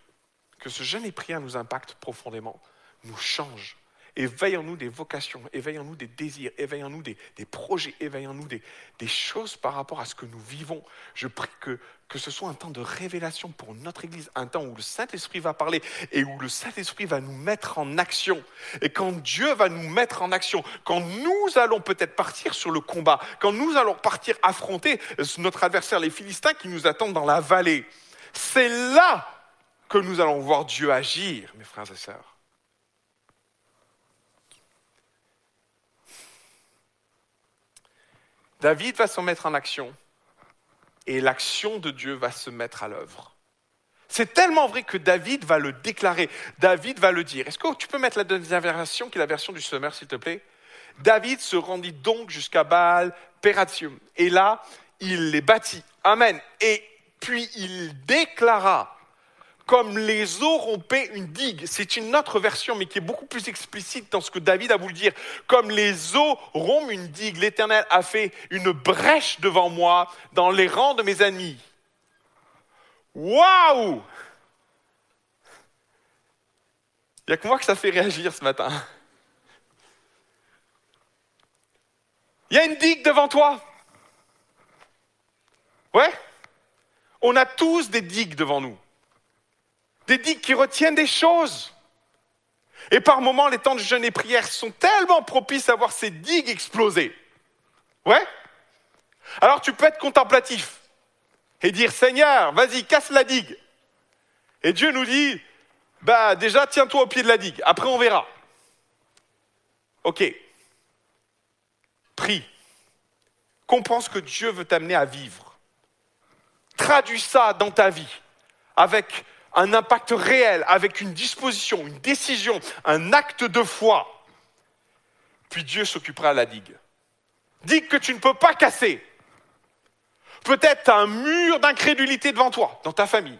que ce jeûne et prière nous impacte profondément, nous change, Éveillons-nous des vocations, éveillons-nous des désirs, éveillons-nous des, projets, éveillons-nous des, des, choses par rapport à ce que nous vivons. Je prie que, que ce soit un temps de révélation pour notre Église, un temps où le Saint-Esprit va parler et où le Saint-Esprit va nous mettre en action. Et quand Dieu va nous mettre en action, quand nous allons peut-être partir sur le combat, quand nous allons partir affronter notre adversaire, les Philistins qui nous attendent dans la vallée, c'est là que nous allons voir Dieu agir, mes frères et sœurs. David va se mettre en action et l'action de Dieu va se mettre à l'œuvre. C'est tellement vrai que David va le déclarer, David va le dire. Est-ce que tu peux mettre la deuxième version, qui est la version du sommaire, s'il te plaît? David se rendit donc jusqu'à Baal Peratium. Et là, il les bâtit. Amen. Et puis il déclara comme les eaux rompaient une digue. C'est une autre version, mais qui est beaucoup plus explicite dans ce que David a voulu dire. Comme les eaux rompent une digue, l'Éternel a fait une brèche devant moi dans les rangs de mes ennemis. Waouh Il n'y a que moi que ça fait réagir ce matin. Il y a une digue devant toi. Ouais? On a tous des digues devant nous des digues qui retiennent des choses. Et par moments, les temps de jeûne et prière sont tellement propices à voir ces digues exploser. Ouais? Alors tu peux être contemplatif et dire Seigneur, vas-y, casse la digue. Et Dieu nous dit Bah, déjà, tiens-toi au pied de la digue. Après, on verra. Ok. Prie. Comprends ce que Dieu veut t'amener à vivre. Traduis ça dans ta vie avec un impact réel avec une disposition, une décision, un acte de foi. Puis Dieu s'occupera de la digue. Digue que tu ne peux pas casser. Peut-être un mur d'incrédulité devant toi, dans ta famille,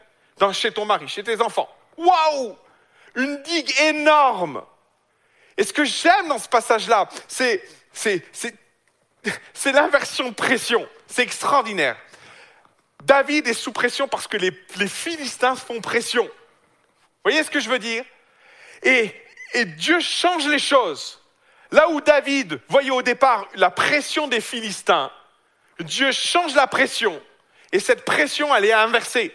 chez ton mari, chez tes enfants. Waouh Une digue énorme. Et ce que j'aime dans ce passage-là, c'est l'inversion de pression. C'est extraordinaire. David est sous pression parce que les, Philistins font pression. Vous voyez ce que je veux dire? Et, et Dieu change les choses. Là où David voyait au départ la pression des Philistins, Dieu change la pression. Et cette pression, elle est inversée.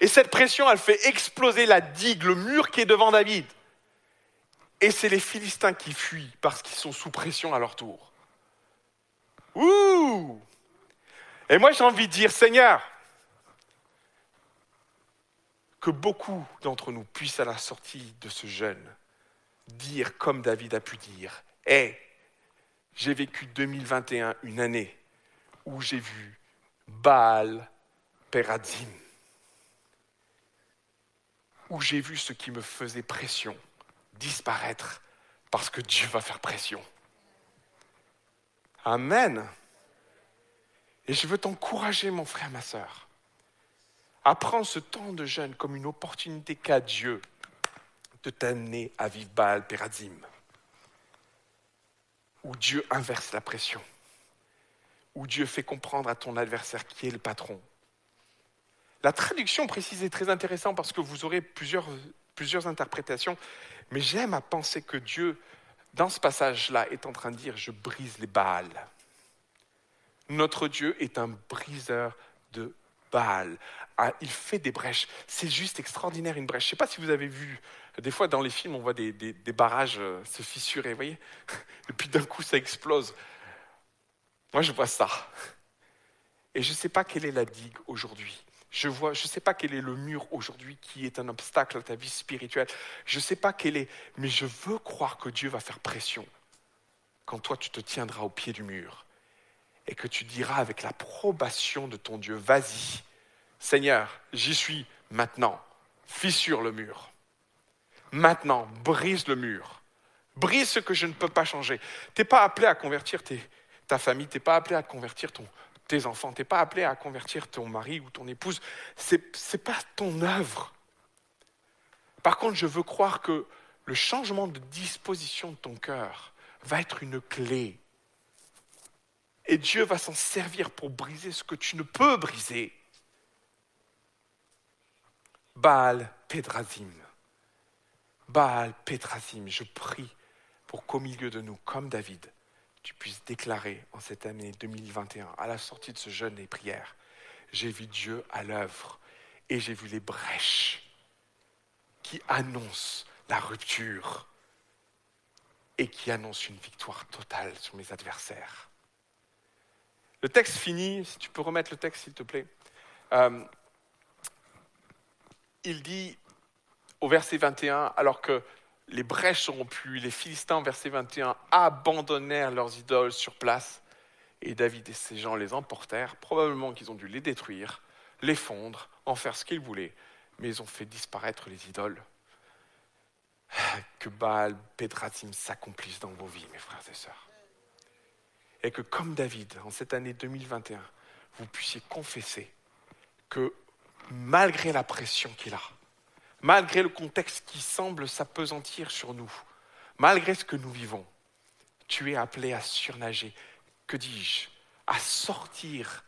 Et cette pression, elle fait exploser la digue, le mur qui est devant David. Et c'est les Philistins qui fuient parce qu'ils sont sous pression à leur tour. Ouh Et moi j'ai envie de dire, Seigneur, que beaucoup d'entre nous puissent à la sortie de ce jeûne dire comme David a pu dire, Hé, j'ai vécu 2021, une année où j'ai vu Baal Peradim, où j'ai vu ce qui me faisait pression disparaître parce que Dieu va faire pression. Amen. Et je veux t'encourager, mon frère, ma soeur, à prendre ce temps de jeûne comme une opportunité qu'a Dieu de t'amener à vivre Baal Peradim, où Dieu inverse la pression, où Dieu fait comprendre à ton adversaire qui est le patron. La traduction précise est très intéressante parce que vous aurez plusieurs, plusieurs interprétations, mais j'aime à penser que Dieu, dans ce passage-là, est en train de dire, je brise les Baals. Notre Dieu est un briseur de Baal. Ah, il fait des brèches. C'est juste extraordinaire une brèche. Je ne sais pas si vous avez vu, des fois dans les films, on voit des, barrages euh, se fissurer, vous voyez Et puis d'un coup, ça explose. Moi, je vois ça. Et je ne sais pas quelle est la digue aujourd'hui. Je vois, je ne sais pas quel est le mur aujourd'hui qui est un obstacle à ta vie spirituelle. Je ne sais pas quel est, mais je veux croire que Dieu va faire pression quand toi tu te tiendras au pied du mur et que tu diras avec l'approbation de ton Dieu, vas-y, Seigneur, j'y suis maintenant, fissure le mur. Maintenant, brise le mur. Brise ce que je ne peux pas changer. Tu n'es pas appelé à convertir ta famille, tu n'es pas appelé à convertir tes enfants, tu n'es pas appelé à convertir ton mari ou ton épouse. Ce n'est pas ton œuvre. Par contre, je veux croire que le changement de disposition de ton cœur va être une clé. Et Dieu va s'en servir pour briser ce que tu ne peux briser. Baal Pédrazim. Baal Pédrazim, je prie pour qu'au milieu de nous, comme David, tu puisses déclarer en cette année 2021, à la sortie de ce jeûne et prière, j'ai vu Dieu à l'œuvre et j'ai vu les brèches qui annoncent la rupture et qui annoncent une victoire totale sur mes adversaires. Le texte finit, si tu peux remettre le texte s'il te plaît. Euh, il dit au verset 21, alors que les brèches sont rompues, les Philistins, verset 21, abandonnèrent leurs idoles sur place, et David et ses gens les emportèrent, probablement qu'ils ont dû les détruire, les fondre, en faire ce qu'ils voulaient, mais ils ont fait disparaître les idoles. Que Baal, Pédrasim s'accomplisse dans vos vies, mes frères et sœurs. Et que comme David, en cette année 2021, vous puissiez confesser que malgré la pression qu'il a, malgré le contexte qui semble s'apesantir sur nous, malgré ce que nous vivons, tu es appelé à surnager, que dis-je, à sortir,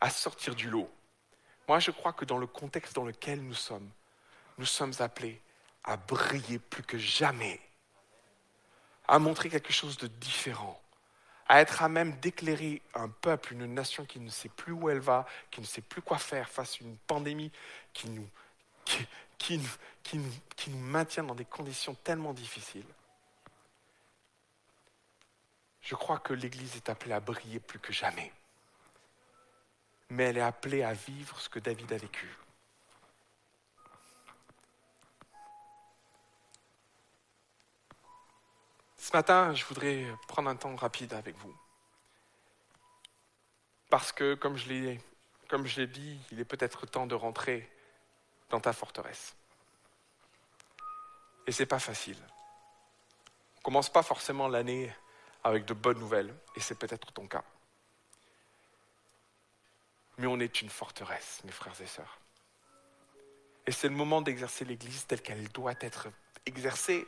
à sortir du lot. Moi, je crois que dans le contexte dans lequel nous sommes, nous sommes appelés à briller plus que jamais, à montrer quelque chose de différent, à être à même d'éclairer un peuple, une nation qui ne sait plus où elle va, qui ne sait plus quoi faire face à une pandémie qui nous, qui, nous maintient dans des conditions tellement difficiles. Je crois que l'Église est appelée à briller plus que jamais. Mais elle est appelée à vivre ce que David a vécu. Ce matin, je voudrais prendre un temps rapide avec vous. Parce que, comme je l'ai, comme je l'ai dit, il est peut-être temps de rentrer dans ta forteresse. Et c'est pas facile. On commence pas forcément l'année avec de bonnes nouvelles, et c'est peut-être ton cas. Mais on est une forteresse, mes frères et sœurs. Et c'est le moment d'exercer l'Église telle qu'elle doit être exercée.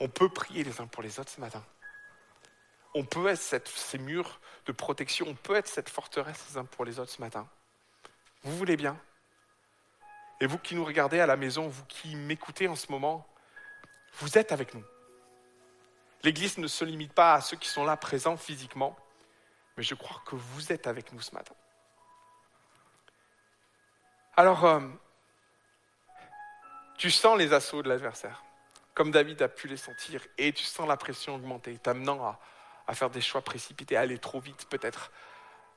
On peut prier les uns pour les autres ce matin. On peut être ces murs de protection, on peut être cette forteresse les uns pour les autres ce matin. Vous voulez bien Et vous qui nous regardez à la maison, vous qui m'écoutez en ce moment, vous êtes avec nous. L'Église ne se limite pas à ceux qui sont là présents physiquement, mais je crois que vous êtes avec nous ce matin. Alors, euh, tu sens les assauts de l'adversaire, comme David a pu les sentir, et tu sens la pression augmenter, t'amenant à, faire des choix précipités, à aller trop vite peut-être,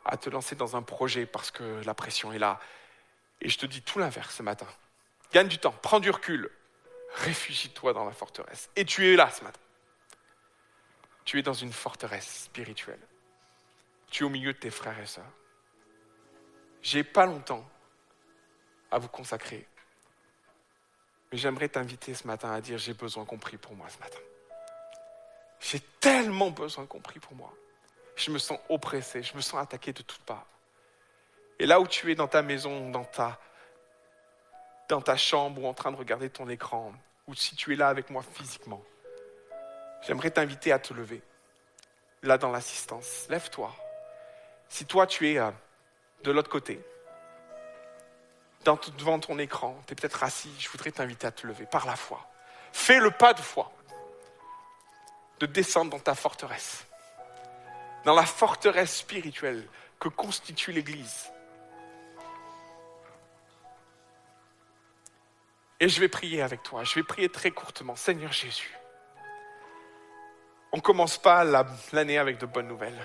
à te lancer dans un projet parce que la pression est là. Et je te dis tout l'inverse ce matin. Gagne du temps, prends du recul, réfugie-toi dans la forteresse. Et tu es là ce matin. Tu es dans une forteresse spirituelle. Tu es au milieu de tes frères et sœurs. J'ai pas longtemps à vous consacrer. J'aimerais t'inviter ce matin à dire j'ai besoin qu'on prie pour moi ce matin. J'ai tellement besoin qu'on prie pour moi. Je me sens oppressé, je me sens attaqué de toutes parts. Et là où tu es dans ta maison, dans ta, dans ta chambre ou en train de regarder ton écran, ou si tu es là avec moi physiquement, j'aimerais t'inviter à te lever. Là dans l'assistance, lève-toi. Si toi tu es euh, de l'autre côté, devant ton écran, tu es peut-être assis, je voudrais t'inviter à te lever par la foi. Fais le pas de foi de descendre dans ta forteresse, dans la forteresse spirituelle que constitue l'Église. Et je vais prier avec toi, je vais prier très courtement. Seigneur Jésus, on ne commence pas la- l'année avec de bonnes nouvelles.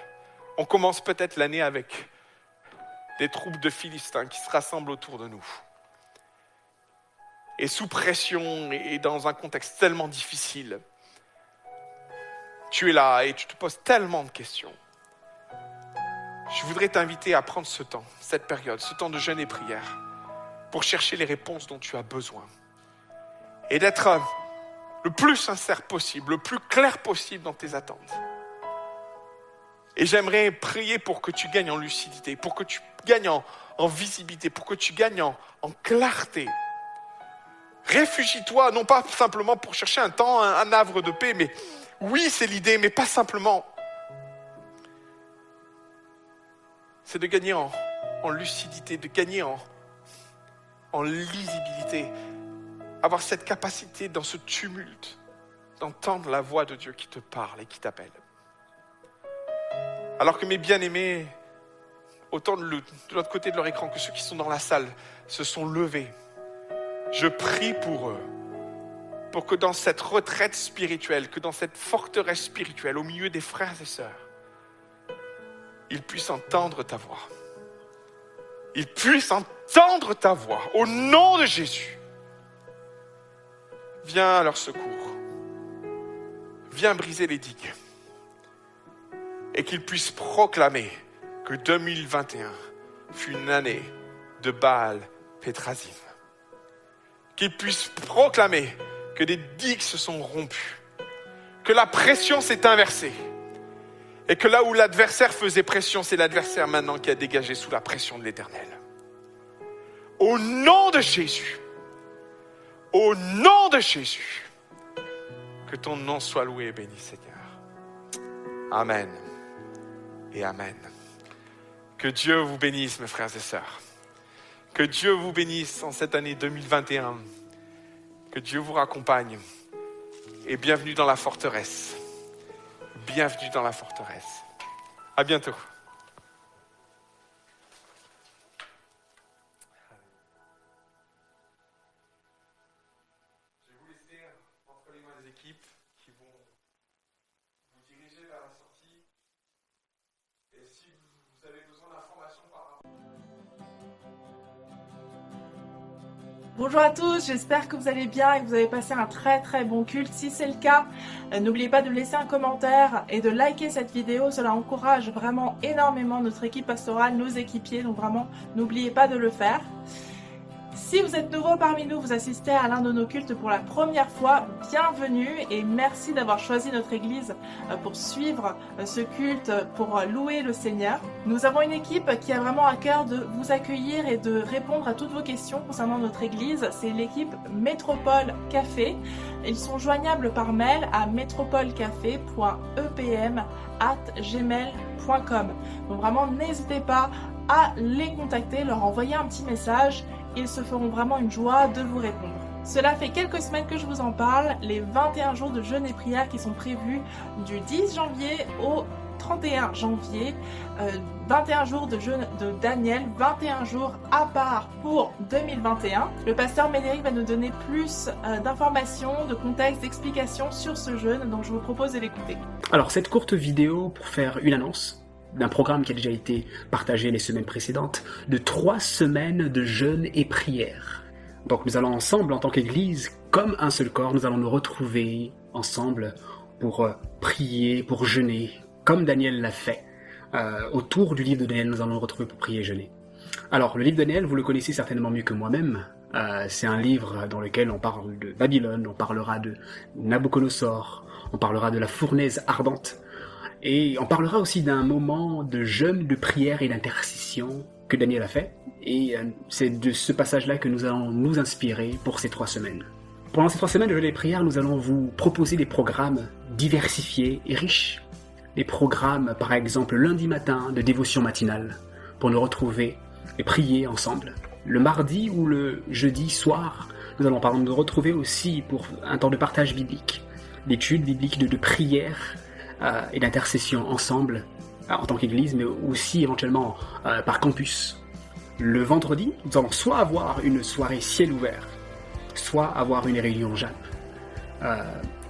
On commence peut-être l'année avec des troupes de Philistins qui se rassemblent autour de nous. Et sous pression et dans un contexte tellement difficile, tu es là et tu te poses tellement de questions. Je voudrais t'inviter à prendre ce temps, cette période, ce temps de jeûne et prière, pour chercher les réponses dont tu as besoin. Et d'être euh, le plus sincère possible, le plus clair possible dans tes attentes. Et j'aimerais prier pour que tu gagnes en lucidité, pour que tu gagnes en, visibilité, pour que tu gagnes en, clarté. Réfugie-toi, non pas simplement pour chercher un temps, un, havre de paix, mais oui, c'est l'idée, mais pas simplement. C'est de gagner en, lucidité, de gagner en lisibilité, avoir cette capacité dans ce tumulte d'entendre la voix de Dieu qui te parle et qui t'appelle. Alors que mes bien-aimés, autant de l'autre côté de leur écran que ceux qui sont dans la salle, se sont levés, je prie pour eux, pour que dans cette retraite spirituelle, que dans cette forteresse spirituelle, au milieu des frères et sœurs, ils puissent entendre ta voix. Ils puissent entendre ta voix au nom de Jésus. Viens à leur secours. Viens briser les digues. Et qu'ils puissent proclamer que 2021 fut une année de Baal Pétrasim. Qu'ils puissent proclamer que des digues se sont rompues. Que la pression s'est inversée. Et que là où l'adversaire faisait pression, c'est l'adversaire maintenant qui a dégagé sous la pression de l'éternel. Au nom de Jésus. Au nom de Jésus, que ton nom soit loué et béni, Seigneur. Amen et Amen. Que Dieu vous bénisse, mes frères et sœurs. Que Dieu vous bénisse en cette année 2021. Que Dieu vous raccompagne. Et bienvenue dans la forteresse. Bienvenue dans la forteresse. À bientôt. Bonjour à tous, j'espère que vous allez bien et que vous avez passé un très très bon culte. Si c'est le cas, euh, n'oubliez pas de laisser un commentaire et de liker cette vidéo. Cela encourage vraiment énormément notre équipe pastorale, nos équipiers. Donc vraiment, n'oubliez pas de le faire. Si vous êtes nouveau parmi nous, vous assistez à l'un de nos cultes pour la première fois, bienvenue et merci d'avoir choisi notre église euh, pour suivre euh, ce culte, pour euh, louer le Seigneur. Nous avons une équipe qui a vraiment à cœur de vous accueillir et de répondre à toutes vos questions concernant notre église. C'est l'équipe Métropole Café. Ils sont joignables par mail à métropolecafé.epm@gmail.com. Donc vraiment n'hésitez pas à les contacter, leur envoyer un petit message ils se feront vraiment une joie de vous répondre. Cela fait quelques semaines que je vous en parle, les 21 jours de jeûne et prière qui sont prévus du 10 janvier au 31 janvier, 21 euh, jours de jeûne de Daniel, 21 jours à part pour 2021. Le pasteur Médéric va nous donner plus euh, d'informations, de contexte, d'explications sur ce jeûne, donc je vous propose de l'écouter. Alors cette courte vidéo pour faire une annonce, d'un programme qui a déjà été partagé les semaines précédentes, de trois semaines de jeûne et prière. Donc nous allons ensemble, en tant qu'Église, comme un seul corps, nous allons nous retrouver ensemble pour euh, prier, pour jeûner, comme Daniel l'a fait. Euh, autour du livre de Daniel, nous allons nous retrouver pour prier et jeûner. Alors, le livre de Daniel, vous le connaissez certainement mieux que moi-même. Euh, c'est un livre dans lequel on parle de Babylone, on parlera de Nabucodonosor, on parlera de la fournaise ardente, et on parlera aussi d'un moment de jeûne, de prière et d'intercession que Daniel a fait. Et euh, c'est de ce passage-là que nous allons nous inspirer pour ces trois semaines. Pendant ces trois semaines de jeûne et prière, nous allons vous proposer des programmes diversifiés et riches. Des programmes, par exemple, lundi matin de dévotion matinale, pour nous retrouver et prier ensemble. Le mardi ou le jeudi soir, nous allons par exemple nous retrouver aussi pour un temps de partage biblique, d'études bibliques, de, de prière euh, et d'intercession ensemble euh, en tant qu'Église, mais aussi éventuellement euh, par campus. Le vendredi, nous allons soit avoir une soirée ciel ouvert, soit avoir une réunion JAP.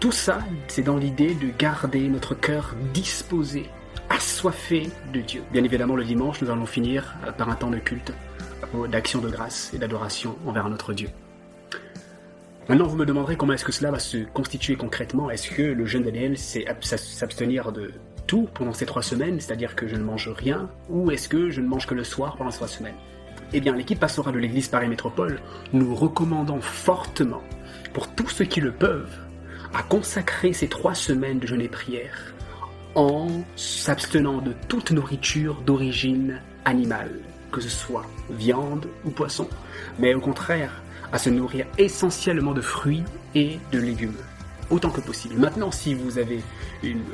tout ça, c'est dans l'idée de garder notre cœur disposé, assoiffé de Dieu. Bien évidemment, le dimanche, nous allons finir par un temps de culte, d'action de grâce et d'adoration envers notre Dieu. Maintenant, vous me demanderez comment est-ce que cela va se constituer concrètement. Est-ce que le jeûne Daniel, c'est s'abstenir de tout pendant ces trois semaines, c'est-à-dire que je ne mange rien, ou est-ce que je ne mange que le soir pendant ces trois semaines? Eh bien, l'équipe pastorale de l'Église Paris Métropole. Nous recommandons fortement, pour tous ceux qui le peuvent, à consacrer ces trois semaines de jeûne et prière en s'abstenant de toute nourriture d'origine animale, que ce soit viande ou poisson, mais au contraire, à se nourrir essentiellement de fruits et de légumes, autant que possible. Maintenant, si vous avez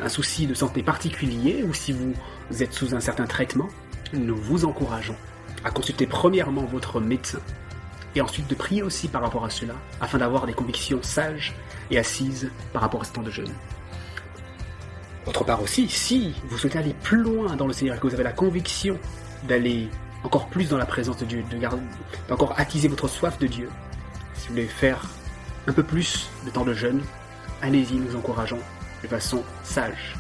un souci de santé particulier ou si vous êtes sous un certain traitement, nous vous encourageons à consulter premièrement votre médecin et ensuite de prier aussi par rapport à cela, afin d'avoir des convictions sages et assises par rapport à ce temps de jeûne. Autre part aussi, si vous souhaitez aller plus loin dans le Seigneur et que vous avez la conviction d'aller encore plus dans la présence de Dieu, de garder, d'encore attiser votre soif de Dieu, si faire un peu plus de temps de jeûne, allez-y, nous encourageons de façon sage.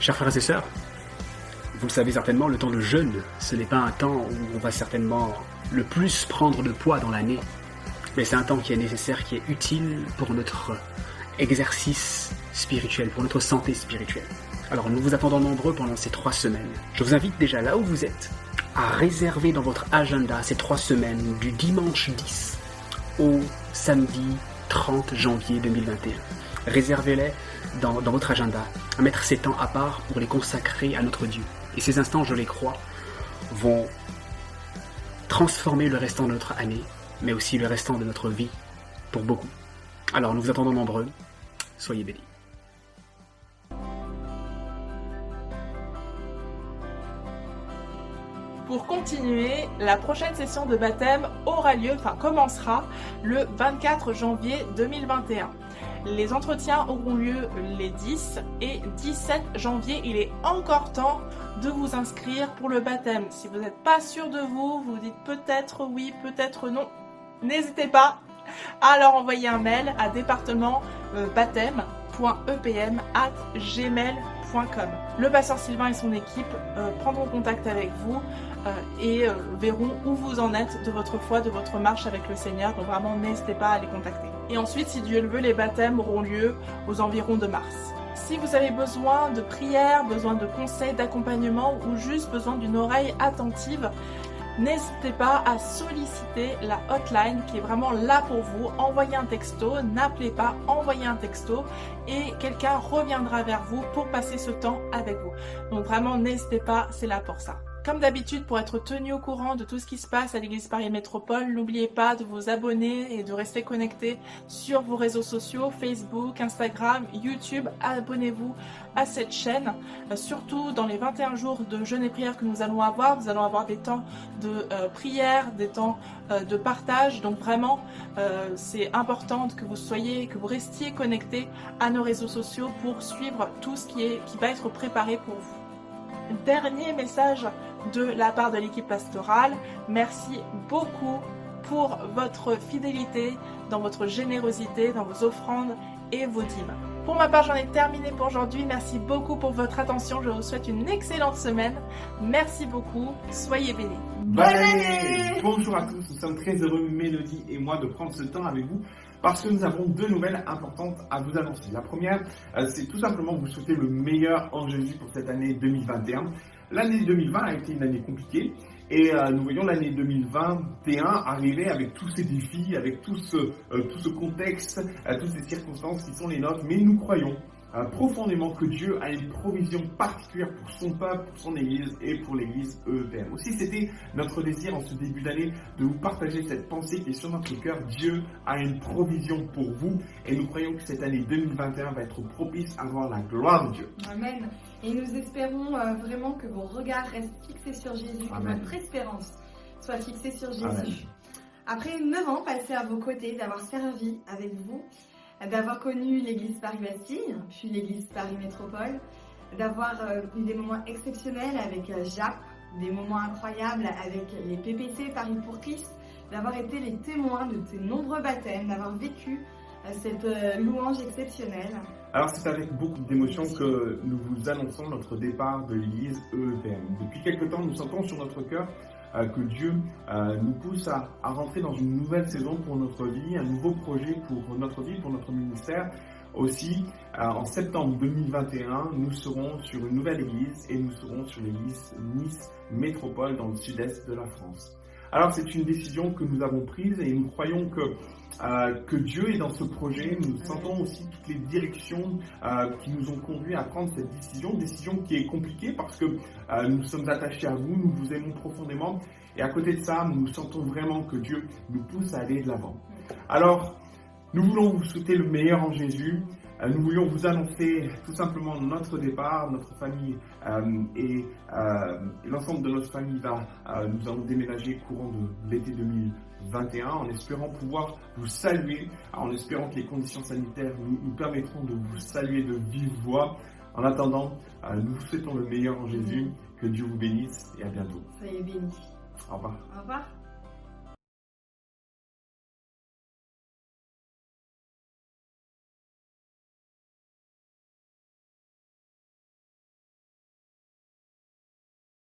Chers frères et sœurs, vous le savez certainement, le temps de jeûne, ce n'est pas un temps où on va certainement le plus prendre de poids dans l'année, mais c'est un temps qui est nécessaire, qui est utile pour notre exercice spirituel, pour notre santé spirituelle. Alors nous vous attendons nombreux pendant ces trois semaines. Je vous invite déjà là où vous êtes à réserver dans votre agenda ces trois semaines du dimanche 10 au samedi 30 janvier 2021. Réservez-les dans, votre agenda, à mettre ces temps à part pour les consacrer à notre Dieu. Et ces instants, je les crois, vont transformer le restant de notre année, mais aussi le restant de notre vie pour beaucoup. Alors nous vous attendons nombreux. Soyez bénis. Pour continuer, la prochaine session de baptême aura lieu, enfin commencera le 24 janvier 2021. Les entretiens auront lieu les 10 et 17 janvier. Il est encore temps de vous inscrire pour le baptême. Si vous n'êtes pas sûr de vous, vous dites peut-être oui, peut-être non. N'hésitez pas à leur envoyer un mail à département euh, Le pasteur Sylvain et son équipe euh, prendront contact avec vous et euh, verront où vous en êtes de votre foi, de votre marche avec le Seigneur. Donc vraiment, n'hésitez pas à les contacter. Et ensuite, si Dieu le veut, les baptêmes auront lieu aux environs de mars. Si vous avez besoin de prières, besoin de conseils, d'accompagnement ou juste besoin d'une oreille attentive, N'hésitez pas à solliciter la hotline qui est vraiment là pour vous. Envoyez un texto, n'appelez pas, envoyez un texto et quelqu'un reviendra vers vous pour passer ce temps avec vous. Donc vraiment, n'hésitez pas, c'est là pour ça. Comme d'habitude, pour être tenu au courant de tout ce qui se passe à l'Église Paris Métropole, n'oubliez pas de vous abonner et de rester connecté sur vos réseaux sociaux, Facebook, Instagram, YouTube. Abonnez-vous à cette chaîne, euh, surtout dans les 21 jours de jeûne et prière que nous allons avoir. Nous allons avoir des temps de euh, prière, des temps euh, de partage. Donc vraiment, c'est important que vous soyez, que vous restiez connectés à nos réseaux sociaux pour suivre tout ce qui, est, qui va être préparé pour vous dernier message de la part de l'équipe pastorale. Merci beaucoup pour votre fidélité, dans votre générosité, dans vos offrandes et vos dîmes. Pour ma part, j'en ai terminé pour aujourd'hui. Merci beaucoup pour votre attention. Je vous souhaite une excellente semaine. Merci beaucoup. Soyez bénis. Bonne année Bonjour à tous. Nous sommes très heureux, Mélodie et moi, de prendre ce temps avec vous parce que nous avons deux nouvelles importantes à vous annoncer. La première, euh, c'est tout simplement vous souhaiter le meilleur en Jésus pour cette année 2021. L'année 2020 a été une année compliquée et euh, nous voyons l'année 2021 arriver avec tous ces défis, avec tout ce, euh, tout ce contexte, toutes ces circonstances qui sont les nôtres, mais nous croyons euh, profondément que Dieu a une provision particulière pour son peuple, pour son Église et pour l'Église EPM. Aussi, c'était notre désir en ce début d'année de vous partager cette pensée qui est sur notre cœur. Dieu a une provision pour vous et nous croyons que cette année 2021 va être propice à voir la gloire de Dieu. Amen. Et nous espérons euh, vraiment que vos regards restent fixés sur Jésus, que votre espérance soit fixée sur Jésus. Après neuf ans passés à vos côtés, d'avoir servi avec vous, d'avoir connu l'église Paris-Bastille, puis l'église Paris-Métropole, d'avoir euh, eu des moments exceptionnels avec euh, Jacques, des moments incroyables avec les PPC Paris pour Christ, d'avoir été les témoins de tes nombreux baptêmes, d'avoir vécu euh, cette louange exceptionnelle. Alors c'est avec beaucoup d'émotion que nous vous annonçons notre départ de l'église EEPM. Depuis quelque temps, nous sentons sur notre cœur euh, que Dieu euh, nous pousse à, rentrer dans une nouvelle saison pour notre vie, un nouveau projet pour notre vie, pour notre ministère. Aussi, euh, en septembre 2021, nous serons sur une nouvelle église et nous serons sur l'église Nice Métropole dans le sud-est de la France. Alors c'est une décision que nous avons prise et nous croyons que, euh, que Dieu est dans ce projet. Nous sentons aussi toutes les directions euh, qui nous ont conduits à prendre cette décision, décision qui est compliquée parce que euh, nous sommes attachés à vous, nous vous aimons profondément et à côté de ça, nous sentons vraiment que Dieu nous pousse à aller de l'avant. Alors, nous voulons vous souhaiter le meilleur en Jésus. Nous voulions vous annoncer tout simplement notre départ, notre famille et l'ensemble de notre famille va, nous allons déménager courant de l'été 2021 en espérant pouvoir vous saluer, en espérant que les conditions sanitaires nous, nous permettront de vous saluer de vive voix. En attendant, nous vous souhaitons le meilleur en Jésus. Que Dieu vous bénisse et à bientôt. Soyez bénis. Au revoir. Au revoir.